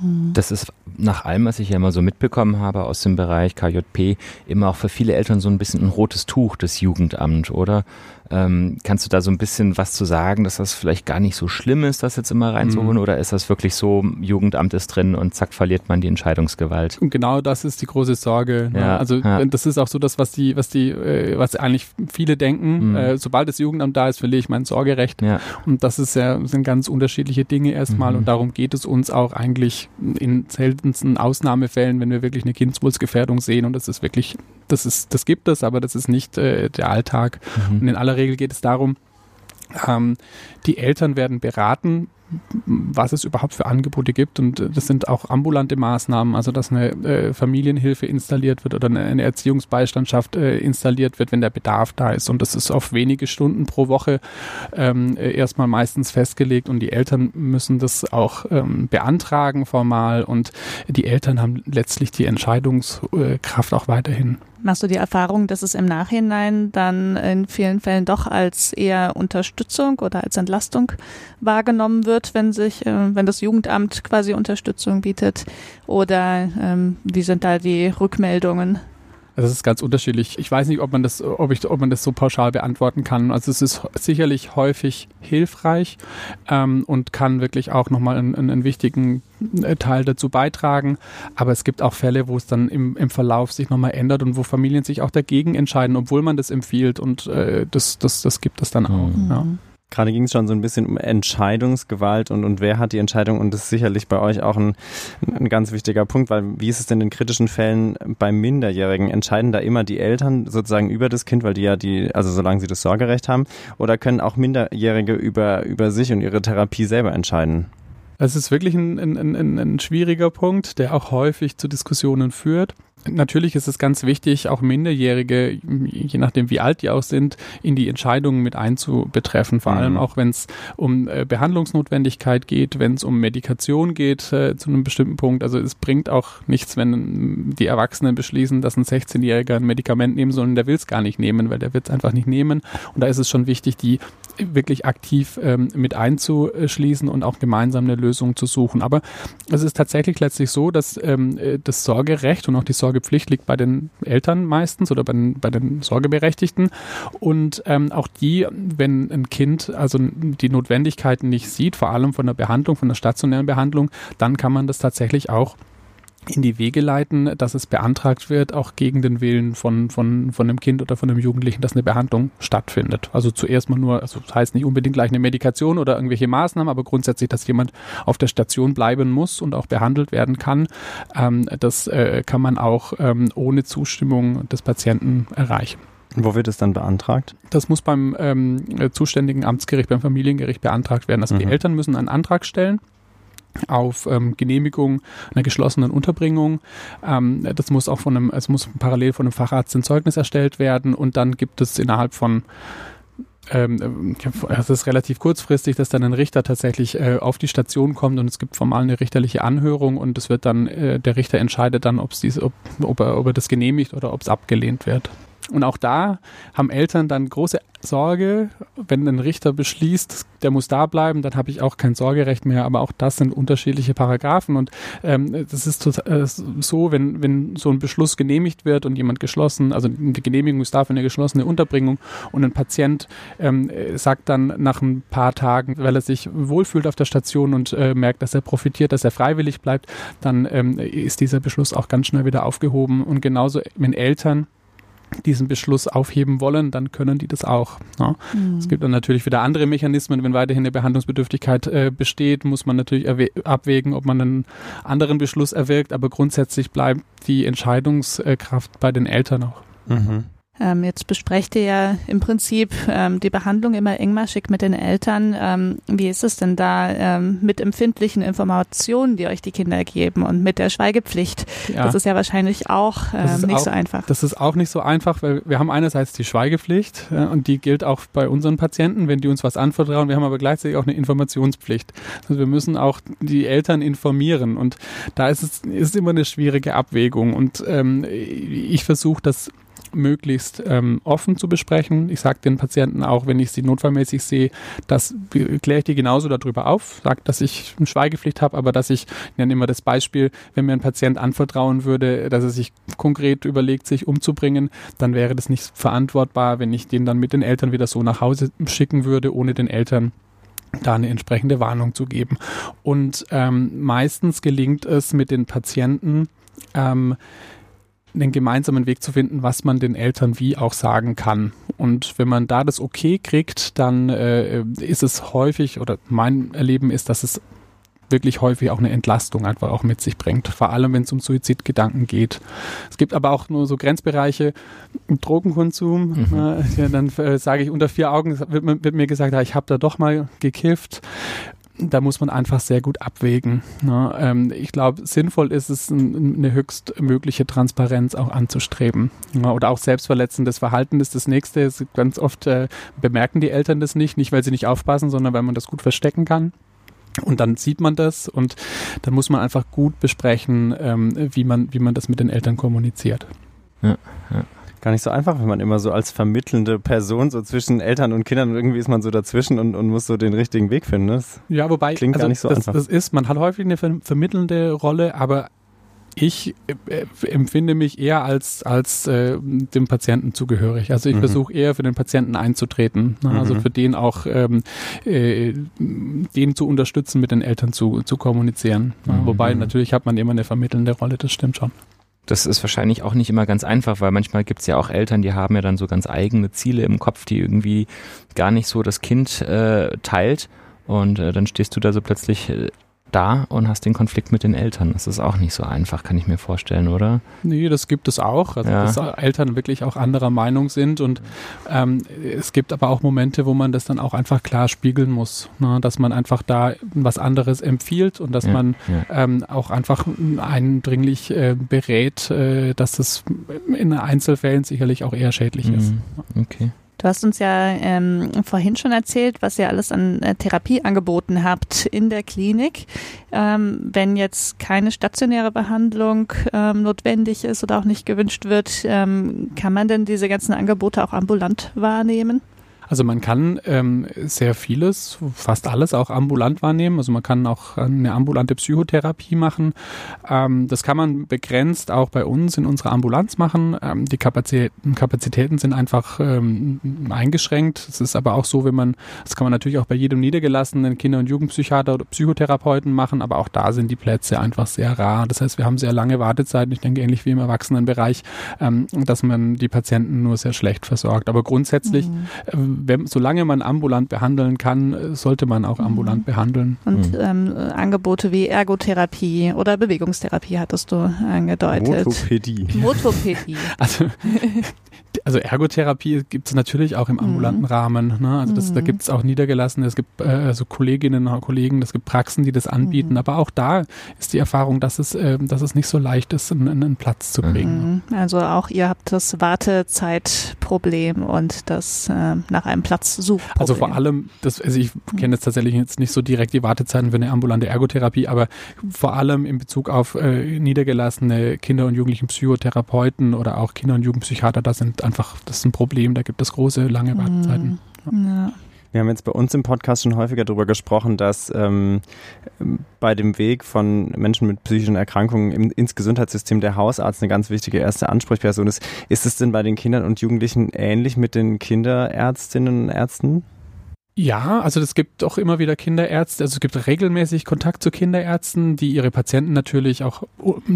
Mhm. Das ist nach allem, was ich ja immer so mitbekommen habe aus dem Bereich KJP, immer auch für viele Eltern so ein bisschen ein rotes Tuch, das Jugendamt, oder? Ähm, kannst du da so ein bisschen was zu sagen, dass das vielleicht gar nicht so schlimm ist, das jetzt immer reinzuholen? Mhm. Oder ist das wirklich so, Jugendamt ist drin und zack, verliert man die Entscheidungsgewalt? Und genau das ist die große Sorge. Ne? Ja, Also ja. das ist auch so das, was die, was die, äh, was eigentlich viele denken. Mhm. Äh, sobald das Jugendamt da ist, verliere ich mein Sorgerecht. Ja. Und das ist ja, sind ganz unterschiedliche Dinge erstmal. Mhm. Und darum geht es uns auch eigentlich in seltensten Ausnahmefällen, wenn wir wirklich eine Kindswohlsgefährdung sehen. Und das ist wirklich, das ist, das gibt es, aber das ist nicht äh, der Alltag. Mhm. Und in aller Regel geht es darum, ähm, die Eltern werden beraten, was es überhaupt für Angebote gibt. Und das sind auch ambulante Maßnahmen, also dass eine äh, Familienhilfe installiert wird oder eine, eine Erziehungsbeistandschaft äh, installiert wird, wenn der Bedarf da ist. Und das ist auf wenige Stunden pro Woche ähm, erstmal meistens festgelegt und die Eltern müssen das auch ähm, beantragen formal und die Eltern haben letztlich die Entscheidungskraft auch weiterhin. Machst du die Erfahrung, dass es im Nachhinein dann in vielen Fällen doch als eher Unterstützung oder als Entlastung wahrgenommen wird, wenn sich, äh, wenn das Jugendamt quasi Unterstützung bietet? Oder ähm, wie sind da die Rückmeldungen? Das ist ganz unterschiedlich. Ich weiß nicht, ob man das, ob ich, ob man das so pauschal beantworten kann. Also es ist sicherlich häufig hilfreich ähm, und kann wirklich auch nochmal einen, einen wichtigen äh, Teil dazu beitragen. Aber es gibt auch Fälle, wo es dann im, im Verlauf sich nochmal ändert und wo Familien sich auch dagegen entscheiden, obwohl man das empfiehlt. Und äh, das, das, das gibt es dann auch. Mhm. Ja. Gerade ging es schon so ein bisschen um Entscheidungsgewalt und, und wer hat die Entscheidung und das ist sicherlich bei euch auch ein, ein ganz wichtiger Punkt, weil wie ist es denn in kritischen Fällen bei Minderjährigen? Entscheiden da immer die Eltern sozusagen über das Kind, weil die ja die, also solange sie das Sorgerecht haben, oder können auch Minderjährige über, über sich und ihre Therapie selber entscheiden? Es ist wirklich ein, ein, ein, ein schwieriger Punkt, der auch häufig zu Diskussionen führt. Natürlich ist es ganz wichtig, auch Minderjährige, je nachdem wie alt die auch sind, in die Entscheidungen mit einzubetreffen. Vor mhm. allem auch, wenn es um äh, Behandlungsnotwendigkeit geht, wenn es um Medikation geht äh, zu einem bestimmten Punkt. Also es bringt auch nichts, wenn die Erwachsenen beschließen, dass ein 16-Jähriger ein Medikament nehmen soll und der will es gar nicht nehmen, weil der wird es einfach nicht nehmen. Und da ist es schon wichtig, die wirklich aktiv ähm, mit einzuschließen und auch gemeinsam eine Lösung zu suchen. Aber es ist tatsächlich letztlich so, dass ähm, äh, das Sorgerecht und auch die Sorge Sorgepflicht liegt bei den Eltern meistens oder bei den, bei den Sorgeberechtigten. Und ähm, auch die, wenn ein Kind also die Notwendigkeiten nicht sieht, vor allem von der Behandlung, von der stationären Behandlung, dann kann man das tatsächlich auch in die Wege leiten, dass es beantragt wird, auch gegen den Willen von, von, von einem Kind oder von einem Jugendlichen, dass eine Behandlung stattfindet. Also zuerst mal nur, also das heißt nicht unbedingt gleich eine Medikation oder irgendwelche Maßnahmen, aber grundsätzlich, dass jemand auf der Station bleiben muss und auch behandelt werden kann. Ähm, das äh, kann man auch ähm, ohne Zustimmung des Patienten erreichen. Wo wird es dann beantragt? Das muss beim ähm, zuständigen Amtsgericht, beim Familiengericht beantragt werden. Also mhm. die Eltern müssen einen Antrag stellen auf ähm, Genehmigung einer geschlossenen Unterbringung. Ähm, das muss auch von einem, es muss parallel von einem Facharzt ein Zeugnis erstellt werden und dann gibt es innerhalb von ähm, es ist relativ kurzfristig, dass dann ein Richter tatsächlich äh, auf die Station kommt und es gibt formal eine richterliche Anhörung und es wird dann, äh, der Richter entscheidet dann, ob's diese, ob, ob, er, ob er das genehmigt oder ob es abgelehnt wird. Und auch da haben Eltern dann große Sorge, wenn ein Richter beschließt, der muss da bleiben, dann habe ich auch kein Sorgerecht mehr. Aber auch das sind unterschiedliche Paragraphen. Und ähm, das ist äh, so, wenn, wenn so ein Beschluss genehmigt wird und jemand geschlossen, also die Genehmigung ist dafür eine geschlossene Unterbringung und ein Patient ähm, sagt dann nach ein paar Tagen, weil er sich wohlfühlt auf der Station und äh, merkt, dass er profitiert, dass er freiwillig bleibt, dann ähm, ist dieser Beschluss auch ganz schnell wieder aufgehoben. Und genauso, wenn Eltern diesen Beschluss aufheben wollen, dann können die das auch. Ja. Mhm. Es gibt dann natürlich wieder andere Mechanismen. Wenn weiterhin eine Behandlungsbedürftigkeit äh, besteht, muss man natürlich abwägen, ob man einen anderen Beschluss erwirkt. Aber grundsätzlich bleibt die Entscheidungskraft bei den Eltern auch. Mhm. Ähm, jetzt besprecht ihr ja im Prinzip ähm, die Behandlung immer engmaschig mit den Eltern. Ähm, wie ist es denn da ähm, mit empfindlichen Informationen, die euch die Kinder geben und mit der Schweigepflicht? Ja. Das ist ja wahrscheinlich auch ähm, nicht auch, so einfach. Das ist auch nicht so einfach, weil wir haben einerseits die Schweigepflicht äh, und die gilt auch bei unseren Patienten, wenn die uns was anvertrauen. Wir haben aber gleichzeitig auch eine Informationspflicht. Also wir müssen auch die Eltern informieren und da ist es ist immer eine schwierige Abwägung und ähm, ich versuche das möglichst ähm, offen zu besprechen. Ich sage den Patienten auch, wenn ich sie notfallmäßig sehe, das kläre ich die genauso darüber auf, sage, dass ich eine Schweigepflicht habe, aber dass ich, ich nenne immer das Beispiel, wenn mir ein Patient anvertrauen würde, dass er sich konkret überlegt, sich umzubringen, dann wäre das nicht verantwortbar, wenn ich den dann mit den Eltern wieder so nach Hause schicken würde, ohne den Eltern da eine entsprechende Warnung zu geben. Und ähm, meistens gelingt es mit den Patienten, ähm, einen gemeinsamen Weg zu finden, was man den Eltern wie auch sagen kann. Und wenn man da das Okay kriegt, dann äh, ist es häufig, oder mein Erleben ist, dass es wirklich häufig auch eine Entlastung einfach auch mit sich bringt. Vor allem, wenn es um Suizidgedanken geht. Es gibt aber auch nur so Grenzbereiche, Drogenkonsum. Mhm. Äh, ja, dann äh, sage ich unter vier Augen, wird, wird mir gesagt, ja, ich habe da doch mal gekifft da muss man einfach sehr gut abwägen. Ne? Ähm, ich glaube, sinnvoll ist es, ein, eine höchstmögliche Transparenz auch anzustreben. Ne? Oder auch selbstverletzendes Verhalten ist das nächste. Ganz oft äh, bemerken die Eltern das nicht, nicht weil sie nicht aufpassen, sondern weil man das gut verstecken kann. Und dann sieht man das und dann muss man einfach gut besprechen, ähm, wie, man, wie man das mit den Eltern kommuniziert. Ja, ja gar nicht so einfach, wenn man immer so als vermittelnde Person so zwischen Eltern und Kindern irgendwie ist man so dazwischen und, und muss so den richtigen Weg finden. Das ja, wobei klingt also gar nicht so das, einfach. Das ist, man hat häufig eine ver vermittelnde Rolle, aber ich äh, empfinde mich eher als, als äh, dem Patienten zugehörig. Also ich mhm. versuche eher für den Patienten einzutreten. Ne? Also mhm. für den auch ähm, äh, den zu unterstützen, mit den Eltern zu, zu kommunizieren. Mhm. Wobei natürlich hat man immer eine vermittelnde Rolle, das stimmt schon. Das ist wahrscheinlich auch nicht immer ganz einfach, weil manchmal gibt es ja auch Eltern, die haben ja dann so ganz eigene Ziele im Kopf, die irgendwie gar nicht so das Kind äh, teilt. Und äh, dann stehst du da so plötzlich äh, da und hast den Konflikt mit den Eltern. Das ist auch nicht so einfach, kann ich mir vorstellen, oder? Nee, das gibt es auch. Also, ja. dass Eltern wirklich auch anderer Meinung sind. Und ähm, es gibt aber auch Momente, wo man das dann auch einfach klar spiegeln muss. Ne? Dass man einfach da was anderes empfiehlt und dass ja, man ja. Ähm, auch einfach eindringlich äh, berät, äh, dass das in Einzelfällen sicherlich auch eher schädlich mhm. ist. Okay. Du hast uns ja ähm, vorhin schon erzählt, was ihr alles an äh, Therapie angeboten habt in der Klinik. Ähm, wenn jetzt keine stationäre Behandlung ähm, notwendig ist oder auch nicht gewünscht wird, ähm, kann man denn diese ganzen Angebote auch ambulant wahrnehmen? Also man kann ähm, sehr vieles, fast alles auch ambulant wahrnehmen. Also man kann auch eine ambulante Psychotherapie machen. Ähm, das kann man begrenzt auch bei uns in unserer Ambulanz machen. Ähm, die Kapazitäten, Kapazitäten sind einfach ähm, eingeschränkt. Es ist aber auch so, wenn man, das kann man natürlich auch bei jedem niedergelassenen Kinder- und Jugendpsychiater oder Psychotherapeuten machen, aber auch da sind die Plätze einfach sehr rar. Das heißt, wir haben sehr lange Wartezeiten. Ich denke ähnlich wie im Erwachsenenbereich, ähm, dass man die Patienten nur sehr schlecht versorgt. Aber grundsätzlich mhm äh, wenn, solange man ambulant behandeln kann, sollte man auch ambulant mhm. behandeln. Und mhm. ähm, Angebote wie Ergotherapie oder Bewegungstherapie hattest du angedeutet. Motopädie. Motopädie. Also also Ergotherapie gibt es natürlich auch im mhm. ambulanten mhm. Rahmen. Ne? Also das, mhm. da gibt es auch Niedergelassene, es gibt äh, also Kolleginnen und Kollegen, es gibt Praxen, die das anbieten. Mhm. Aber auch da ist die Erfahrung, dass es, äh, dass es nicht so leicht ist, einen, einen Platz zu kriegen. Mhm. Also auch ihr habt das Wartezeitproblem und das äh, nach einem Platz sucht. Also vor allem, das, also ich kenne jetzt tatsächlich jetzt nicht so direkt die Wartezeiten für eine ambulante Ergotherapie, aber vor allem in Bezug auf äh, niedergelassene Kinder- und Jugendlichen Psychotherapeuten oder auch Kinder- und Jugendpsychiater, da sind einfach, das ist ein Problem, da gibt es große, lange Wartezeiten. Mhm. Ja. Wir haben jetzt bei uns im Podcast schon häufiger darüber gesprochen, dass ähm, bei dem Weg von Menschen mit psychischen Erkrankungen im, ins Gesundheitssystem der Hausarzt eine ganz wichtige erste Ansprechperson ist. Ist es denn bei den Kindern und Jugendlichen ähnlich mit den Kinderärztinnen und Ärzten? Ja, also es gibt auch immer wieder Kinderärzte, also es gibt regelmäßig Kontakt zu Kinderärzten, die ihre Patienten natürlich auch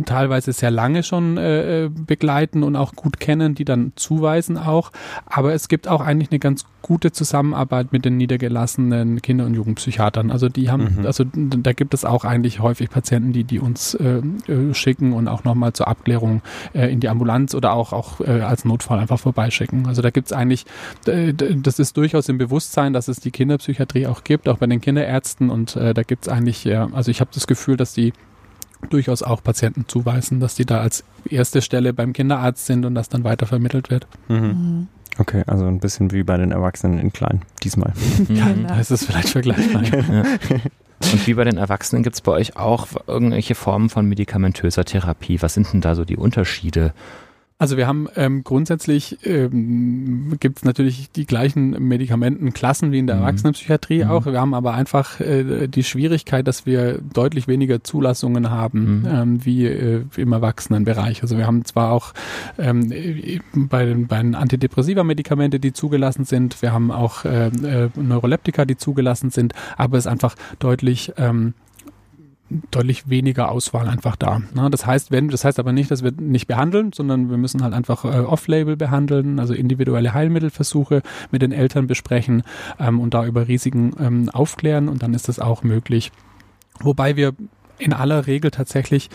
teilweise sehr lange schon äh, äh, begleiten und auch gut kennen, die dann zuweisen auch. Aber es gibt auch eigentlich eine ganz gute Zusammenarbeit mit den niedergelassenen Kinder- und Jugendpsychiatern. Also die haben, mhm. also da gibt es auch eigentlich häufig Patienten, die die uns äh, äh schicken und auch nochmal zur Abklärung äh, in die Ambulanz oder auch auch als Notfall einfach vorbeischicken. Also da gibt es eigentlich, das ist durchaus im Bewusstsein, dass es die Kinderpsychiatrie auch gibt, auch bei den Kinderärzten und äh, da gibt es eigentlich, ja, also ich habe das Gefühl, dass die durchaus auch Patienten zuweisen, dass die da als erste Stelle beim Kinderarzt sind und das dann weiter vermittelt wird. Mhm. mhm. Okay, also ein bisschen wie bei den Erwachsenen in klein, diesmal. ja, genau. da ist es vielleicht vergleichbar. ja. Und wie bei den Erwachsenen gibt es bei euch auch irgendwelche Formen von medikamentöser Therapie? Was sind denn da so die Unterschiede? Also wir haben ähm, grundsätzlich ähm, gibt es natürlich die gleichen Medikamentenklassen wie in der mhm. Erwachsenenpsychiatrie mhm. auch. Wir haben aber einfach äh, die Schwierigkeit, dass wir deutlich weniger Zulassungen haben mhm. ähm, wie äh, im Erwachsenenbereich. Also wir haben zwar auch ähm, bei den, bei den Antidepressiva-Medikamente, die zugelassen sind, wir haben auch äh, äh, Neuroleptika, die zugelassen sind, aber es ist einfach deutlich ähm, deutlich weniger Auswahl einfach da. Ne? Das heißt, wenn, das heißt aber nicht, dass wir nicht behandeln, sondern wir müssen halt einfach äh, off-label behandeln, also individuelle Heilmittelversuche mit den Eltern besprechen ähm, und da über Risiken ähm, aufklären und dann ist das auch möglich. Wobei wir in aller Regel tatsächlich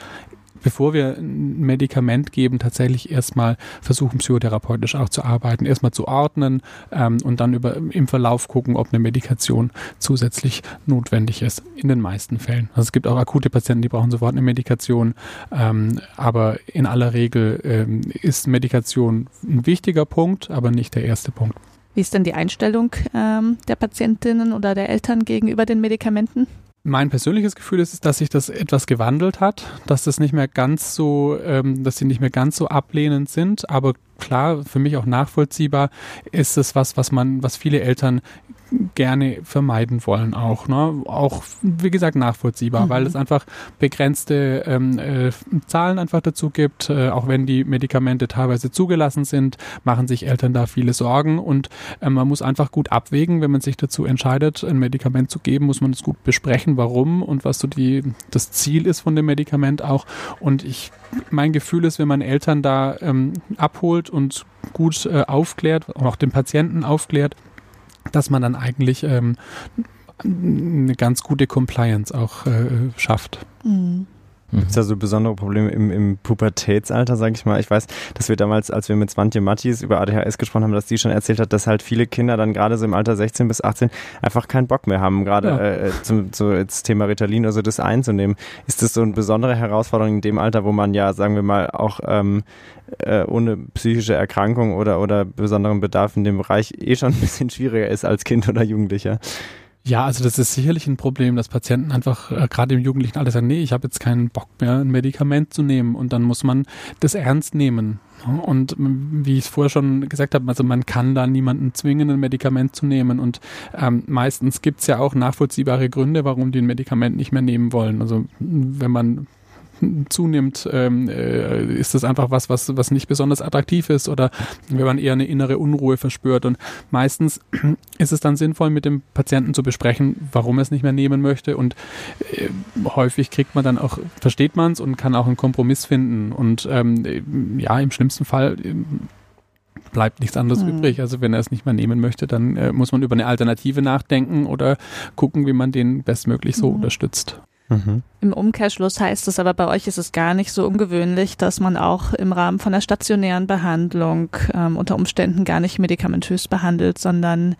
bevor wir ein Medikament geben, tatsächlich erstmal versuchen, psychotherapeutisch auch zu arbeiten, erstmal zu ordnen ähm, und dann über, im Verlauf gucken, ob eine Medikation zusätzlich notwendig ist. In den meisten Fällen. Also es gibt auch akute Patienten, die brauchen sofort eine Medikation, ähm, aber in aller Regel ähm, ist Medikation ein wichtiger Punkt, aber nicht der erste Punkt. Wie ist denn die Einstellung ähm, der Patientinnen oder der Eltern gegenüber den Medikamenten? Mein persönliches Gefühl ist, dass sich das etwas gewandelt hat, dass das nicht mehr ganz so, ähm, dass sie nicht mehr ganz so ablehnend sind, aber klar, für mich auch nachvollziehbar, ist es was, was man, was viele Eltern gerne vermeiden wollen auch. Ne? Auch, wie gesagt, nachvollziehbar, mhm. weil es einfach begrenzte ähm, äh, Zahlen einfach dazu gibt. Äh, auch wenn die Medikamente teilweise zugelassen sind, machen sich Eltern da viele Sorgen und äh, man muss einfach gut abwägen, wenn man sich dazu entscheidet, ein Medikament zu geben, muss man es gut besprechen, warum und was so die, das Ziel ist von dem Medikament auch. Und ich, mein Gefühl ist, wenn man Eltern da ähm, abholt und gut äh, aufklärt und auch den Patienten aufklärt, dass man dann eigentlich ähm, eine ganz gute Compliance auch äh, schafft. Mhm. Gibt es da so besondere Probleme im, im Pubertätsalter, sage ich mal? Ich weiß, dass wir damals, als wir mit Swantje Mattis über ADHS gesprochen haben, dass die schon erzählt hat, dass halt viele Kinder dann gerade so im Alter 16 bis 18 einfach keinen Bock mehr haben, gerade ja. äh, zum so jetzt Thema Ritalin oder so das einzunehmen. Ist das so eine besondere Herausforderung in dem Alter, wo man ja, sagen wir mal, auch ähm, äh, ohne psychische Erkrankung oder, oder besonderen Bedarf in dem Bereich eh schon ein bisschen schwieriger ist als Kind oder Jugendlicher? Ja, also das ist sicherlich ein Problem, dass Patienten einfach äh, gerade im jugendlichen Alter sagen, nee, ich habe jetzt keinen Bock mehr, ein Medikament zu nehmen und dann muss man das ernst nehmen. Und wie ich es vorher schon gesagt habe, also man kann da niemanden zwingen, ein Medikament zu nehmen. Und ähm, meistens gibt's ja auch nachvollziehbare Gründe, warum die ein Medikament nicht mehr nehmen wollen. Also wenn man zunimmt, ähm, äh, ist das einfach was, was, was nicht besonders attraktiv ist oder wenn man eher eine innere Unruhe verspürt. Und meistens ist es dann sinnvoll, mit dem Patienten zu besprechen, warum er es nicht mehr nehmen möchte. Und äh, häufig kriegt man dann auch, versteht man es und kann auch einen Kompromiss finden. Und ähm, ja, im schlimmsten Fall äh, bleibt nichts anderes mhm. übrig. Also wenn er es nicht mehr nehmen möchte, dann äh, muss man über eine Alternative nachdenken oder gucken, wie man den bestmöglich so mhm. unterstützt. Mhm. Im Umkehrschluss heißt es aber, bei euch ist es gar nicht so ungewöhnlich, dass man auch im Rahmen von der stationären Behandlung ähm, unter Umständen gar nicht medikamentös behandelt, sondern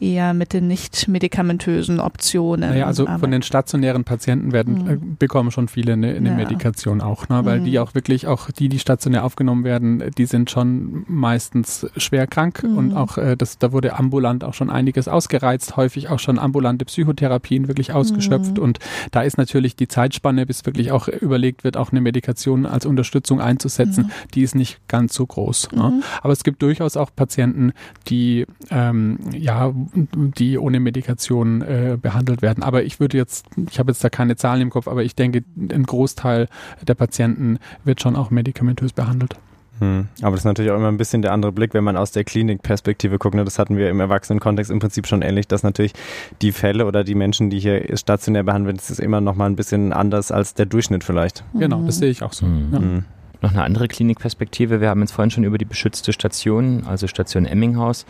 eher mit den nicht medikamentösen Optionen. Naja, also von den stationären Patienten werden, mhm. äh, bekommen schon viele eine, eine ja. Medikation auch, ne? weil mhm. die auch wirklich, auch die, die stationär aufgenommen werden, die sind schon meistens schwer krank mhm. und auch äh, das, da wurde ambulant auch schon einiges ausgereizt, häufig auch schon ambulante Psychotherapien wirklich ausgeschöpft mhm. und da ist natürlich die Zeitspanne, bis wirklich auch überlegt wird, auch eine Medikation als Unterstützung einzusetzen, mhm. die ist nicht ganz so groß. Ne? Mhm. Aber es gibt durchaus auch Patienten, die ähm, ja die ohne Medikation äh, behandelt werden. Aber ich würde jetzt, ich habe jetzt da keine Zahlen im Kopf, aber ich denke, ein Großteil der Patienten wird schon auch medikamentös behandelt. Hm. Aber das ist natürlich auch immer ein bisschen der andere Blick, wenn man aus der Klinikperspektive guckt. Ne? Das hatten wir im Erwachsenenkontext im Prinzip schon ähnlich, dass natürlich die Fälle oder die Menschen, die hier stationär behandelt werden, das ist immer noch mal ein bisschen anders als der Durchschnitt vielleicht. Genau, das sehe ich auch so. Mhm. Ja. Mhm. Noch eine andere Klinikperspektive. Wir haben jetzt vorhin schon über die beschützte Station, also Station Emminghaus,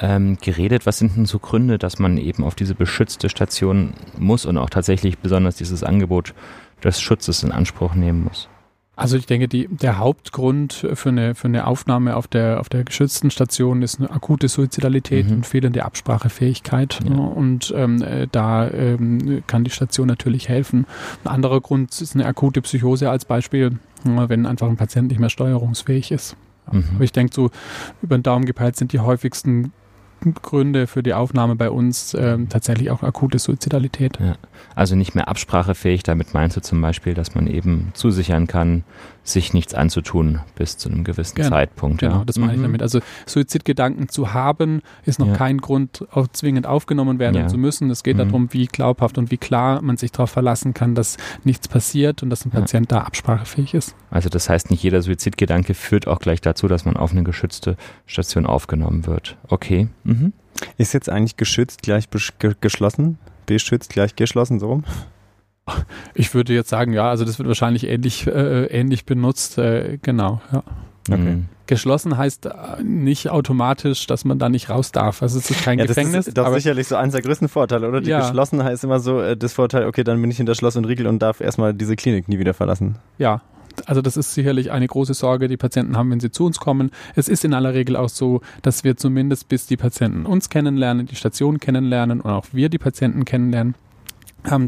ähm, geredet. Was sind denn so Gründe, dass man eben auf diese beschützte Station muss und auch tatsächlich besonders dieses Angebot des Schutzes in Anspruch nehmen muss? Also ich denke, die, der Hauptgrund für eine, für eine Aufnahme auf der, auf der geschützten Station ist eine akute Suizidalität mhm. und fehlende Absprachefähigkeit. Ja. Und ähm, äh, da ähm, kann die Station natürlich helfen. Ein anderer Grund ist eine akute Psychose als Beispiel, wenn einfach ein Patient nicht mehr steuerungsfähig ist. Mhm. Aber ich denke, so über den Daumen gepeilt sind die häufigsten Gründe für die Aufnahme bei uns ähm, tatsächlich auch akute Suizidalität. Ja. Also nicht mehr absprachefähig, damit meinst du zum Beispiel, dass man eben zusichern kann, sich nichts anzutun bis zu einem gewissen genau. Zeitpunkt. Genau, ja. das meine mhm. ich damit. Also Suizidgedanken zu haben, ist noch ja. kein Grund, auch zwingend aufgenommen werden ja. zu müssen. Es geht mhm. darum, wie glaubhaft und wie klar man sich darauf verlassen kann, dass nichts passiert und dass ein Patient da absprachefähig ist. Also das heißt, nicht jeder Suizidgedanke führt auch gleich dazu, dass man auf eine geschützte Station aufgenommen wird. Okay. Mhm. Ist jetzt eigentlich geschützt gleich geschlossen? Beschützt gleich geschlossen, so rum? Ich würde jetzt sagen, ja, also das wird wahrscheinlich ähnlich, äh, ähnlich benutzt. Äh, genau, ja. Okay. Mhm. Geschlossen heißt äh, nicht automatisch, dass man da nicht raus darf. Also es ist kein ja, Gefängnis. Das ist doch sicherlich so eins der größten Vorteile, oder? Die ja. Geschlossenheit ist immer so äh, das Vorteil, okay, dann bin ich hinter Schloss und Riegel und darf erstmal diese Klinik nie wieder verlassen. Ja, also das ist sicherlich eine große Sorge, die Patienten haben, wenn sie zu uns kommen. Es ist in aller Regel auch so, dass wir zumindest bis die Patienten uns kennenlernen, die Station kennenlernen und auch wir die Patienten kennenlernen,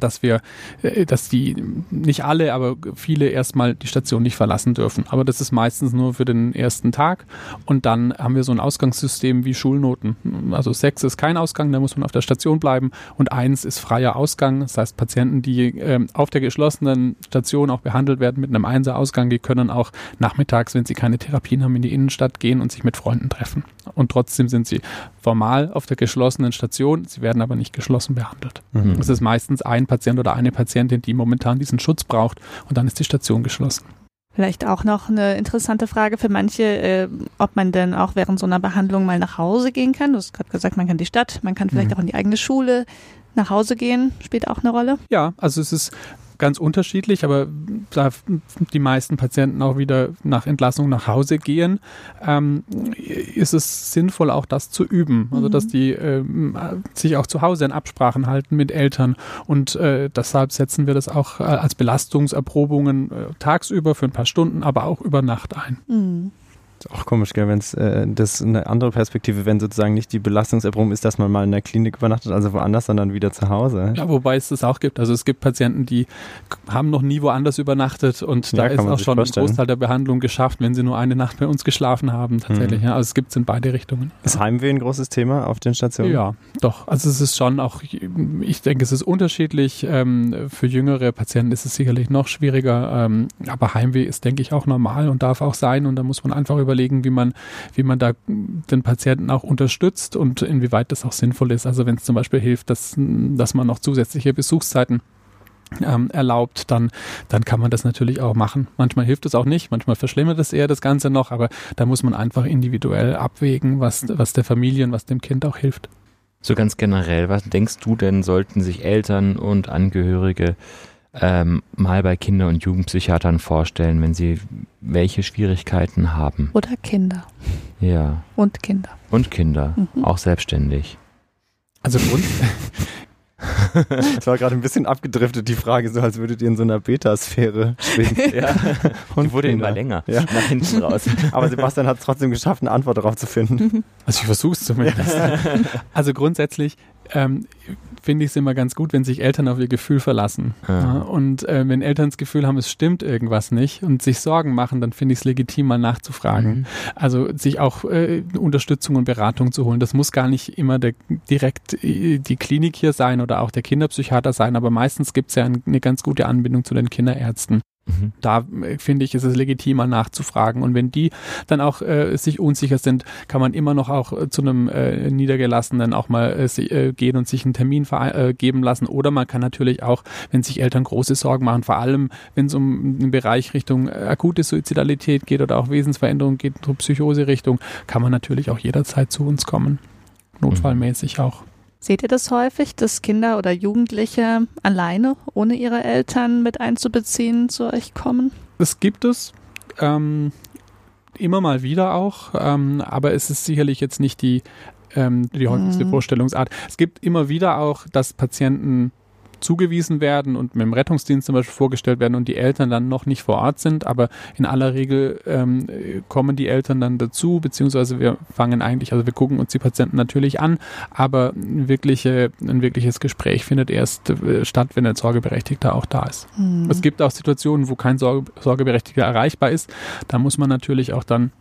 dass wir, äh, dass die nicht alle, aber viele erstmal die Station nicht verlassen dürfen. Aber das ist meistens nur für den ersten Tag und dann haben wir so ein Ausgangssystem wie Schulnoten. Also sechs ist kein Ausgang, da muss man auf der Station bleiben und eins ist freier Ausgang. Das heißt, Patienten, die äh, auf der geschlossenen Station auch behandelt werden mit einem Einser-Ausgang, die können auch nachmittags, wenn sie keine Therapien haben, in die Innenstadt gehen und sich mit Freunden treffen. Und trotzdem sind sie formal auf der geschlossenen Station, sie werden aber nicht geschlossen behandelt. Mhm. Das ist meistens ein Patient oder eine Patientin, die momentan diesen Schutz braucht und dann ist die Station geschlossen. Vielleicht auch noch eine interessante Frage für manche, äh, ob man denn auch während so einer Behandlung mal nach Hause gehen kann. Du hast gerade gesagt, man kann die Stadt, man kann vielleicht mhm. auch in die eigene Schule nach Hause gehen, spielt auch eine Rolle. Ja, also es ist ganz unterschiedlich, aber da die meisten Patienten auch wieder nach Entlassung nach Hause gehen, ähm, ist es sinnvoll, auch das zu üben. Also, dass mhm. die äh, sich auch zu Hause in Absprachen halten mit Eltern. Und äh, deshalb setzen wir das auch äh, als Belastungserprobungen äh, tagsüber für ein paar Stunden, aber auch über Nacht ein. Mhm. Ist auch komisch, gell, wenn es äh, das eine andere Perspektive, wenn sozusagen nicht die Belastungserprobung ist, dass man mal in der Klinik übernachtet, also woanders, sondern wieder zu Hause. Ja, wobei es das auch gibt. Also es gibt Patienten, die haben noch nie woanders übernachtet und ja, da ist auch schon vorstellen. ein Großteil der Behandlung geschafft, wenn sie nur eine Nacht bei uns geschlafen haben, tatsächlich. Mhm. Ja, also es gibt es in beide Richtungen. Ist Heimweh ein großes Thema auf den Stationen? Ja, doch. Also es ist schon auch, ich denke, es ist unterschiedlich. Ähm, für jüngere Patienten ist es sicherlich noch schwieriger, ähm, aber Heimweh ist, denke ich, auch normal und darf auch sein und da muss man einfach über überlegen, wie man, wie man da den Patienten auch unterstützt und inwieweit das auch sinnvoll ist. Also wenn es zum Beispiel hilft, dass, dass man noch zusätzliche Besuchszeiten ähm, erlaubt, dann, dann kann man das natürlich auch machen. Manchmal hilft es auch nicht, manchmal verschlimmert es eher das Ganze noch, aber da muss man einfach individuell abwägen, was, was der Familie und was dem Kind auch hilft. So ganz generell, was denkst du denn, sollten sich Eltern und Angehörige ähm, mal bei Kinder- und Jugendpsychiatern vorstellen, wenn sie welche Schwierigkeiten haben. Oder Kinder. Ja. Und Kinder. Und Kinder, mhm. auch selbstständig. Also Grund. Es war gerade ein bisschen abgedriftet, die Frage, so als würdet ihr in so einer Beta-Sphäre schwingen. Ja, und die wurde Kinder. immer länger, ja. nach hinten raus. Aber Sebastian hat es trotzdem geschafft, eine Antwort darauf zu finden. Also ich versuche es zumindest. Also grundsätzlich ähm, finde ich es immer ganz gut, wenn sich Eltern auf ihr Gefühl verlassen. Ja. Ja, und äh, wenn Eltern das Gefühl haben, es stimmt irgendwas nicht und sich Sorgen machen, dann finde ich es legitim, mal nachzufragen. Mhm. Also sich auch äh, Unterstützung und Beratung zu holen. Das muss gar nicht immer der, direkt äh, die Klinik hier sein oder auch der Kinderpsychiater sein, aber meistens gibt es ja eine ganz gute Anbindung zu den Kinderärzten. Mhm. Da äh, finde ich, ist es legitimer nachzufragen. Und wenn die dann auch äh, sich unsicher sind, kann man immer noch auch äh, zu einem äh, Niedergelassenen auch mal äh, gehen und sich einen Termin geben lassen. Oder man kann natürlich auch, wenn sich Eltern große Sorgen machen, vor allem wenn es um einen Bereich Richtung akute Suizidalität geht oder auch Wesensveränderung geht, so Psychose-Richtung, kann man natürlich auch jederzeit zu uns kommen. Notfallmäßig mhm. auch. Seht ihr das häufig, dass Kinder oder Jugendliche alleine, ohne ihre Eltern mit einzubeziehen, zu euch kommen? Das gibt es. Ähm, immer mal wieder auch, ähm, aber es ist sicherlich jetzt nicht die, ähm, die häufigste mhm. Vorstellungsart. Es gibt immer wieder auch, dass Patienten zugewiesen werden und mit dem Rettungsdienst zum Beispiel vorgestellt werden und die Eltern dann noch nicht vor Ort sind, aber in aller Regel ähm, kommen die Eltern dann dazu, beziehungsweise wir fangen eigentlich, also wir gucken uns die Patienten natürlich an, aber wirkliche, ein wirkliches Gespräch findet erst äh, statt, wenn ein Sorgeberechtigter auch da ist. Mhm. Es gibt auch Situationen, wo kein Sorge, Sorgeberechtigter erreichbar ist. Da muss man natürlich auch dann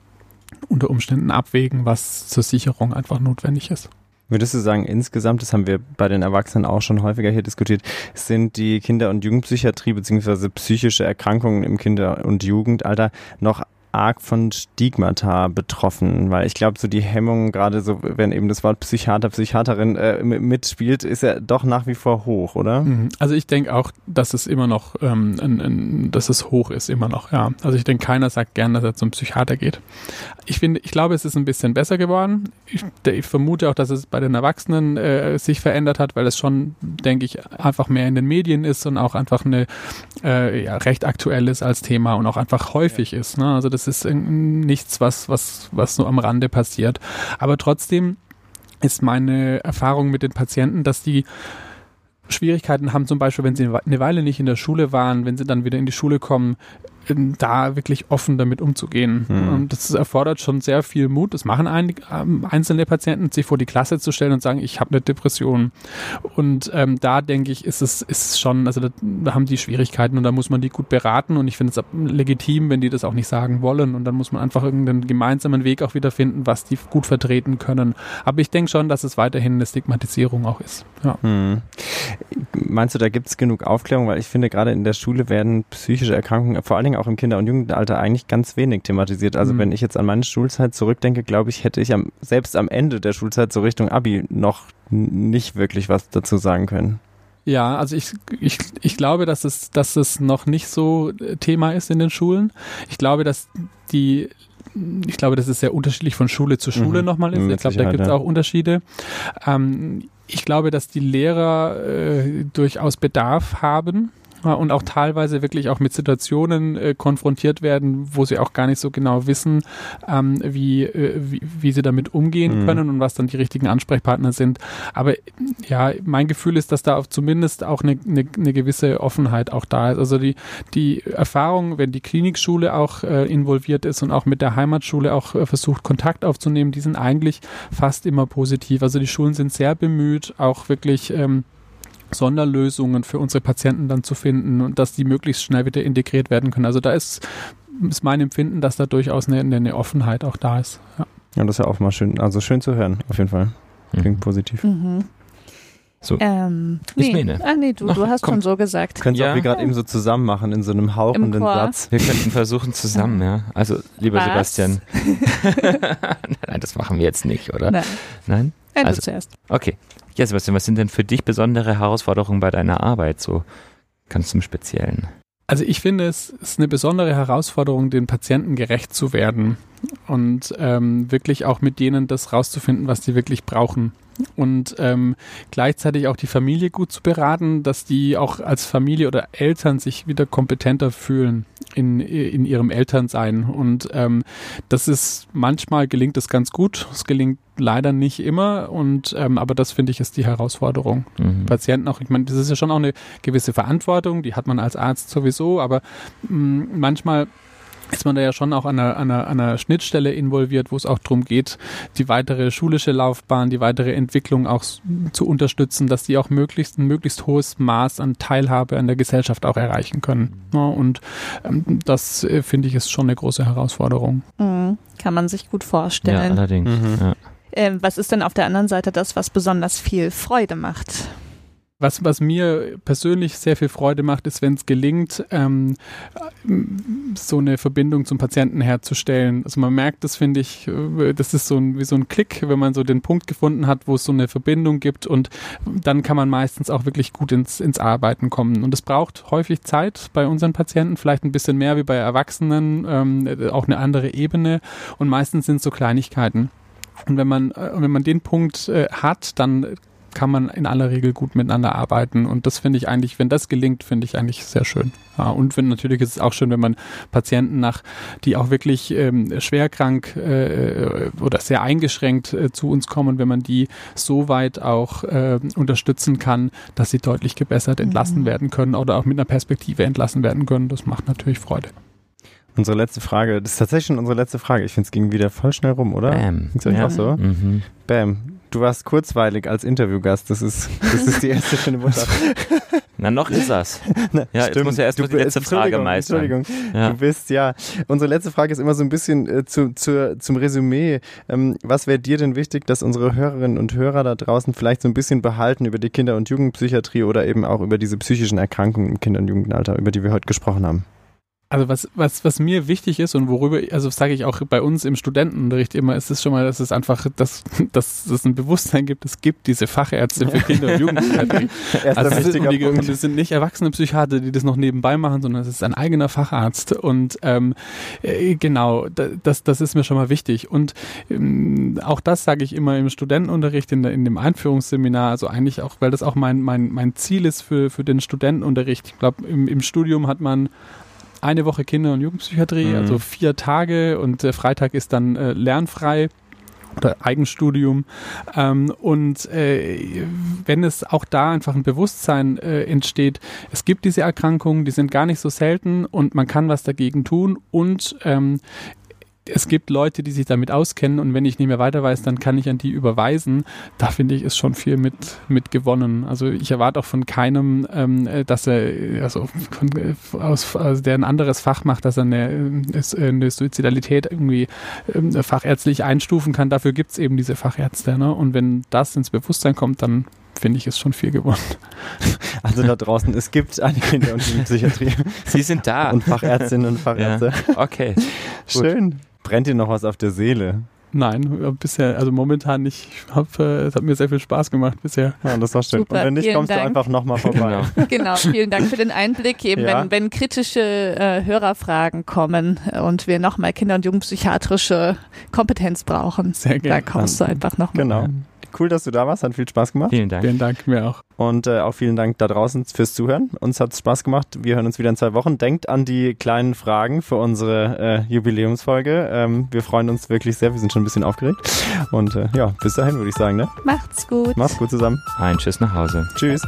unter Umständen abwägen, was zur Sicherung einfach notwendig ist. Würdest du sagen, insgesamt, das haben wir bei den Erwachsenen auch schon häufiger hier diskutiert, sind die Kinder- und Jugendpsychiatrie beziehungsweise psychische Erkrankungen im Kinder- und Jugendalter noch arg von Stigmata betroffen, weil ich glaube, so die Hemmung, gerade so, wenn eben das Wort Psychiater, Psychiaterin äh, mitspielt, ist ja doch nach wie vor hoch, oder? Mhm. Also ich denke auch, dass es immer noch, ähm, ein, ein, dass es hoch ist, immer noch, ja. Also ich denke, keiner sagt gern, dass er zum Psychiater geht. Ich finde, ich glaube, es ist ein bisschen besser geworden. Ich, ich vermute auch, dass es bei den Erwachsenen äh, sich verändert hat, weil es schon, denke ich, einfach mehr in den Medien ist und auch einfach eine äh, ja, recht aktuell ist als Thema und auch einfach häufig ist. Ne? Also das das ist nichts, was, was, was so am Rande passiert. Aber trotzdem ist meine Erfahrung mit den Patienten, dass die Schwierigkeiten haben, zum Beispiel, wenn sie eine Weile nicht in der Schule waren, wenn sie dann wieder in die Schule kommen, da wirklich offen damit umzugehen. Mhm. Und das erfordert schon sehr viel Mut. Das machen einige, ähm, einzelne Patienten, sich vor die Klasse zu stellen und sagen, ich habe eine Depression. Und ähm, da denke ich, ist es ist schon, also da, da haben die Schwierigkeiten und da muss man die gut beraten. Und ich finde es legitim, wenn die das auch nicht sagen wollen. Und dann muss man einfach irgendeinen gemeinsamen Weg auch wieder finden, was die gut vertreten können. Aber ich denke schon, dass es weiterhin eine Stigmatisierung auch ist. Ja. Hm. Meinst du, da gibt es genug Aufklärung? Weil ich finde, gerade in der Schule werden psychische Erkrankungen, vor allen Dingen auch im Kinder- und Jugendalter, eigentlich ganz wenig thematisiert. Also Mhm. wenn ich jetzt an meine Schulzeit zurückdenke, glaube ich, hätte ich am, selbst am Ende der Schulzeit so Richtung Abi noch nicht wirklich was dazu sagen können. Ja, also ich, ich, ich glaube, dass es, dass es noch nicht so äh, Thema ist in den Schulen. Ich glaube, dass die, ich glaube, dass es sehr unterschiedlich von Schule zu Schule Mhm. nochmal ist. Ich glaube, da gibt es ja. auch Unterschiede. Ähm, ich glaube, dass die Lehrer äh, durchaus Bedarf haben. Und auch teilweise wirklich auch mit Situationen äh, konfrontiert werden, wo sie auch gar nicht so genau wissen, ähm, wie, äh, wie, wie sie damit umgehen Mhm. können und was dann die richtigen Ansprechpartner sind. Aber ja, mein Gefühl ist, dass da auch zumindest auch eine, eine, eine gewisse Offenheit auch da ist. Also die, die Erfahrung, wenn die Klinikschule auch äh, involviert ist und auch mit der Heimatschule auch äh, versucht, Kontakt aufzunehmen, die sind eigentlich fast immer positiv. Also die Schulen sind sehr bemüht, auch wirklich ähm, Sonderlösungen für unsere Patienten dann zu finden und dass die möglichst schnell wieder integriert werden können. Also da ist, ist mein Empfinden, dass da durchaus eine, eine Offenheit auch da ist. Ja. Ja, das ist ja auch mal schön, also schön zu hören, auf jeden Fall. Klingt Mhm. positiv. Mhm. So. Ähm, nee. Mene. Ah, nee, du, du hast komm. schon so gesagt. Können Sie Ja. auch wie gerade eben so zusammen machen in so einem hauchenden. Satz. Wir könnten versuchen zusammen, ja. Also, lieber Was? Sebastian. Nein, das machen wir jetzt nicht, oder? Nein, Nein? Also- zuerst. Okay. Ja, Sebastian, was sind denn für dich besondere Herausforderungen bei deiner Arbeit? So ganz im Speziellen. Also ich finde, es ist eine besondere Herausforderung, den Patienten gerecht zu werden und ähm, wirklich auch mit denen das rauszufinden, was die wirklich brauchen. Und ähm, gleichzeitig auch die Familie gut zu beraten, dass die auch als Familie oder Eltern sich wieder kompetenter fühlen in, in ihrem Elternsein. Und ähm, das ist manchmal gelingt es ganz gut, es gelingt leider nicht immer. Und ähm, aber das finde ich ist die Herausforderung. Mhm. Patienten auch, ich meine, das ist ja schon auch eine gewisse Verantwortung, die hat man als Arzt sowieso, aber mh, manchmal ist man da ja schon auch an einer, an, einer, an einer Schnittstelle involviert, wo es auch darum geht, die weitere schulische Laufbahn, die weitere Entwicklung auch zu unterstützen, dass die auch möglichst ein möglichst hohes Maß an Teilhabe an der Gesellschaft auch erreichen können. Ja, und ähm, das äh, finde ich ist schon eine große Herausforderung. Mhm. Kann man sich gut Ja, vorstellen. allerdings. Mhm. Ja. ähm, was ist denn auf der anderen Seite das, was besonders viel Freude macht? Was, was mir persönlich sehr viel Freude macht, ist, wenn es gelingt, ähm, so eine Verbindung zum Patienten herzustellen. Also man merkt, das finde ich, äh, das ist so ein, wie so ein Klick, wenn man so den Punkt gefunden hat, wo es so eine Verbindung gibt und dann kann man meistens auch wirklich gut ins, ins Arbeiten kommen. Und es braucht häufig Zeit bei unseren Patienten, vielleicht ein bisschen mehr wie bei Erwachsenen, ähm, auch eine andere Ebene und meistens sind es so Kleinigkeiten. Und wenn man, äh, wenn man den Punkt äh, hat, dann kann man in aller Regel gut miteinander arbeiten. Und das finde ich eigentlich, wenn das gelingt, finde ich eigentlich sehr schön. Ja, und wenn, natürlich ist es auch schön, wenn man Patienten nach, die auch wirklich ähm, schwerkrank äh, oder sehr eingeschränkt äh, zu uns kommen, wenn man die so weit auch äh, unterstützen kann, dass sie deutlich gebessert entlassen Mhm. werden können oder auch mit einer Perspektive entlassen werden können. Das macht natürlich Freude. Unsere letzte Frage, das ist tatsächlich schon unsere letzte Frage. Ich finde, es ging wieder voll schnell rum, oder? Bam. Ging's euch Ja. auch so? Mhm. Bam. Du warst kurzweilig als Interviewgast. Das ist, das ist die erste schöne Botschaft. Na, noch ist das. Na, Ja, jetzt muss ja erst mal die letzte Frage meistern. Entschuldigung. Ja. Du bist ja. Unsere letzte Frage ist immer so ein bisschen äh, zu, zu, zum Resümee. Ähm, was wäre dir denn wichtig, dass unsere Hörerinnen und Hörer da draußen vielleicht so ein bisschen behalten über die Kinder- und Jugendpsychiatrie oder eben auch über diese psychischen Erkrankungen im Kinder- und Jugendalter, über die wir heute gesprochen haben? Also was, was, was mir wichtig ist und worüber, also sage ich auch bei uns im Studentenunterricht immer, ist es schon mal, dass es einfach, dass, dass es ein Bewusstsein gibt, es gibt diese Fachärzte für Kinder- und Jugendpsychiatrie. Also es sind, die, und Punkt. es sind nicht erwachsene Psychiater, die das noch nebenbei machen, sondern es ist ein eigener Facharzt. Und ähm, äh, genau, da- das, das ist mir schon mal wichtig. Und ähm, auch das sage ich immer im Studentenunterricht, in, der, in dem Einführungsseminar, also eigentlich auch, weil das auch mein, mein, mein Ziel ist für, für den Studentenunterricht. Ich glaube, im, im Studium hat man eine Woche Kinder- und Jugendpsychiatrie, Mhm. also vier Tage und der Freitag ist dann äh, lernfrei. oder Eigenstudium. Ähm, und äh, wenn es auch da einfach ein Bewusstsein äh, entsteht, es gibt diese Erkrankungen, die sind gar nicht so selten und man kann was dagegen tun und ähm, es gibt Leute, die sich damit auskennen und wenn ich nicht mehr weiter weiß, dann kann ich an die überweisen. Da finde ich, ist schon viel mit, mit gewonnen. Also ich erwarte auch von keinem, ähm, dass er, also von, aus, also der ein anderes Fach macht, dass er eine, eine Suizidalität irgendwie ähm, fachärztlich einstufen kann. Dafür gibt es eben diese Fachärzte. Ne? Und wenn das ins Bewusstsein kommt, dann finde ich, ist schon viel gewonnen. Also da draußen, es gibt einige in der Psychiatrie. Sie sind da. Und Fachärztinnen und Fachärzte. Ja. Okay. Schön. Brennt dir noch was auf der Seele? Nein, bisher, also momentan nicht. Hab, äh, es hat mir sehr viel Spaß gemacht bisher. Ja, das war schön. Super, Und wenn nicht, kommst Dank. du einfach nochmal vorbei. Genau. genau. vielen Dank für den Einblick. Eben, ja. wenn, wenn kritische äh, Hörerfragen kommen und wir nochmal Kinder- und Jugendpsychiatrische Kompetenz brauchen, sehr gerne. da kommst du einfach nochmal. Genau. Cool, dass du da warst. Hat viel Spaß gemacht. Vielen Dank. Vielen Dank, mir auch. Und äh, auch vielen Dank da draußen fürs Zuhören. Uns hat es Spaß gemacht. Wir hören uns wieder in zwei Wochen. Denkt an die kleinen Fragen für unsere äh, Jubiläumsfolge. Ähm, wir freuen uns wirklich sehr. Wir sind schon ein bisschen aufgeregt. Und äh, ja, bis dahin würde ich sagen. Ne? Macht's gut. Macht's gut zusammen. Ein Tschüss nach Hause. Tschüss.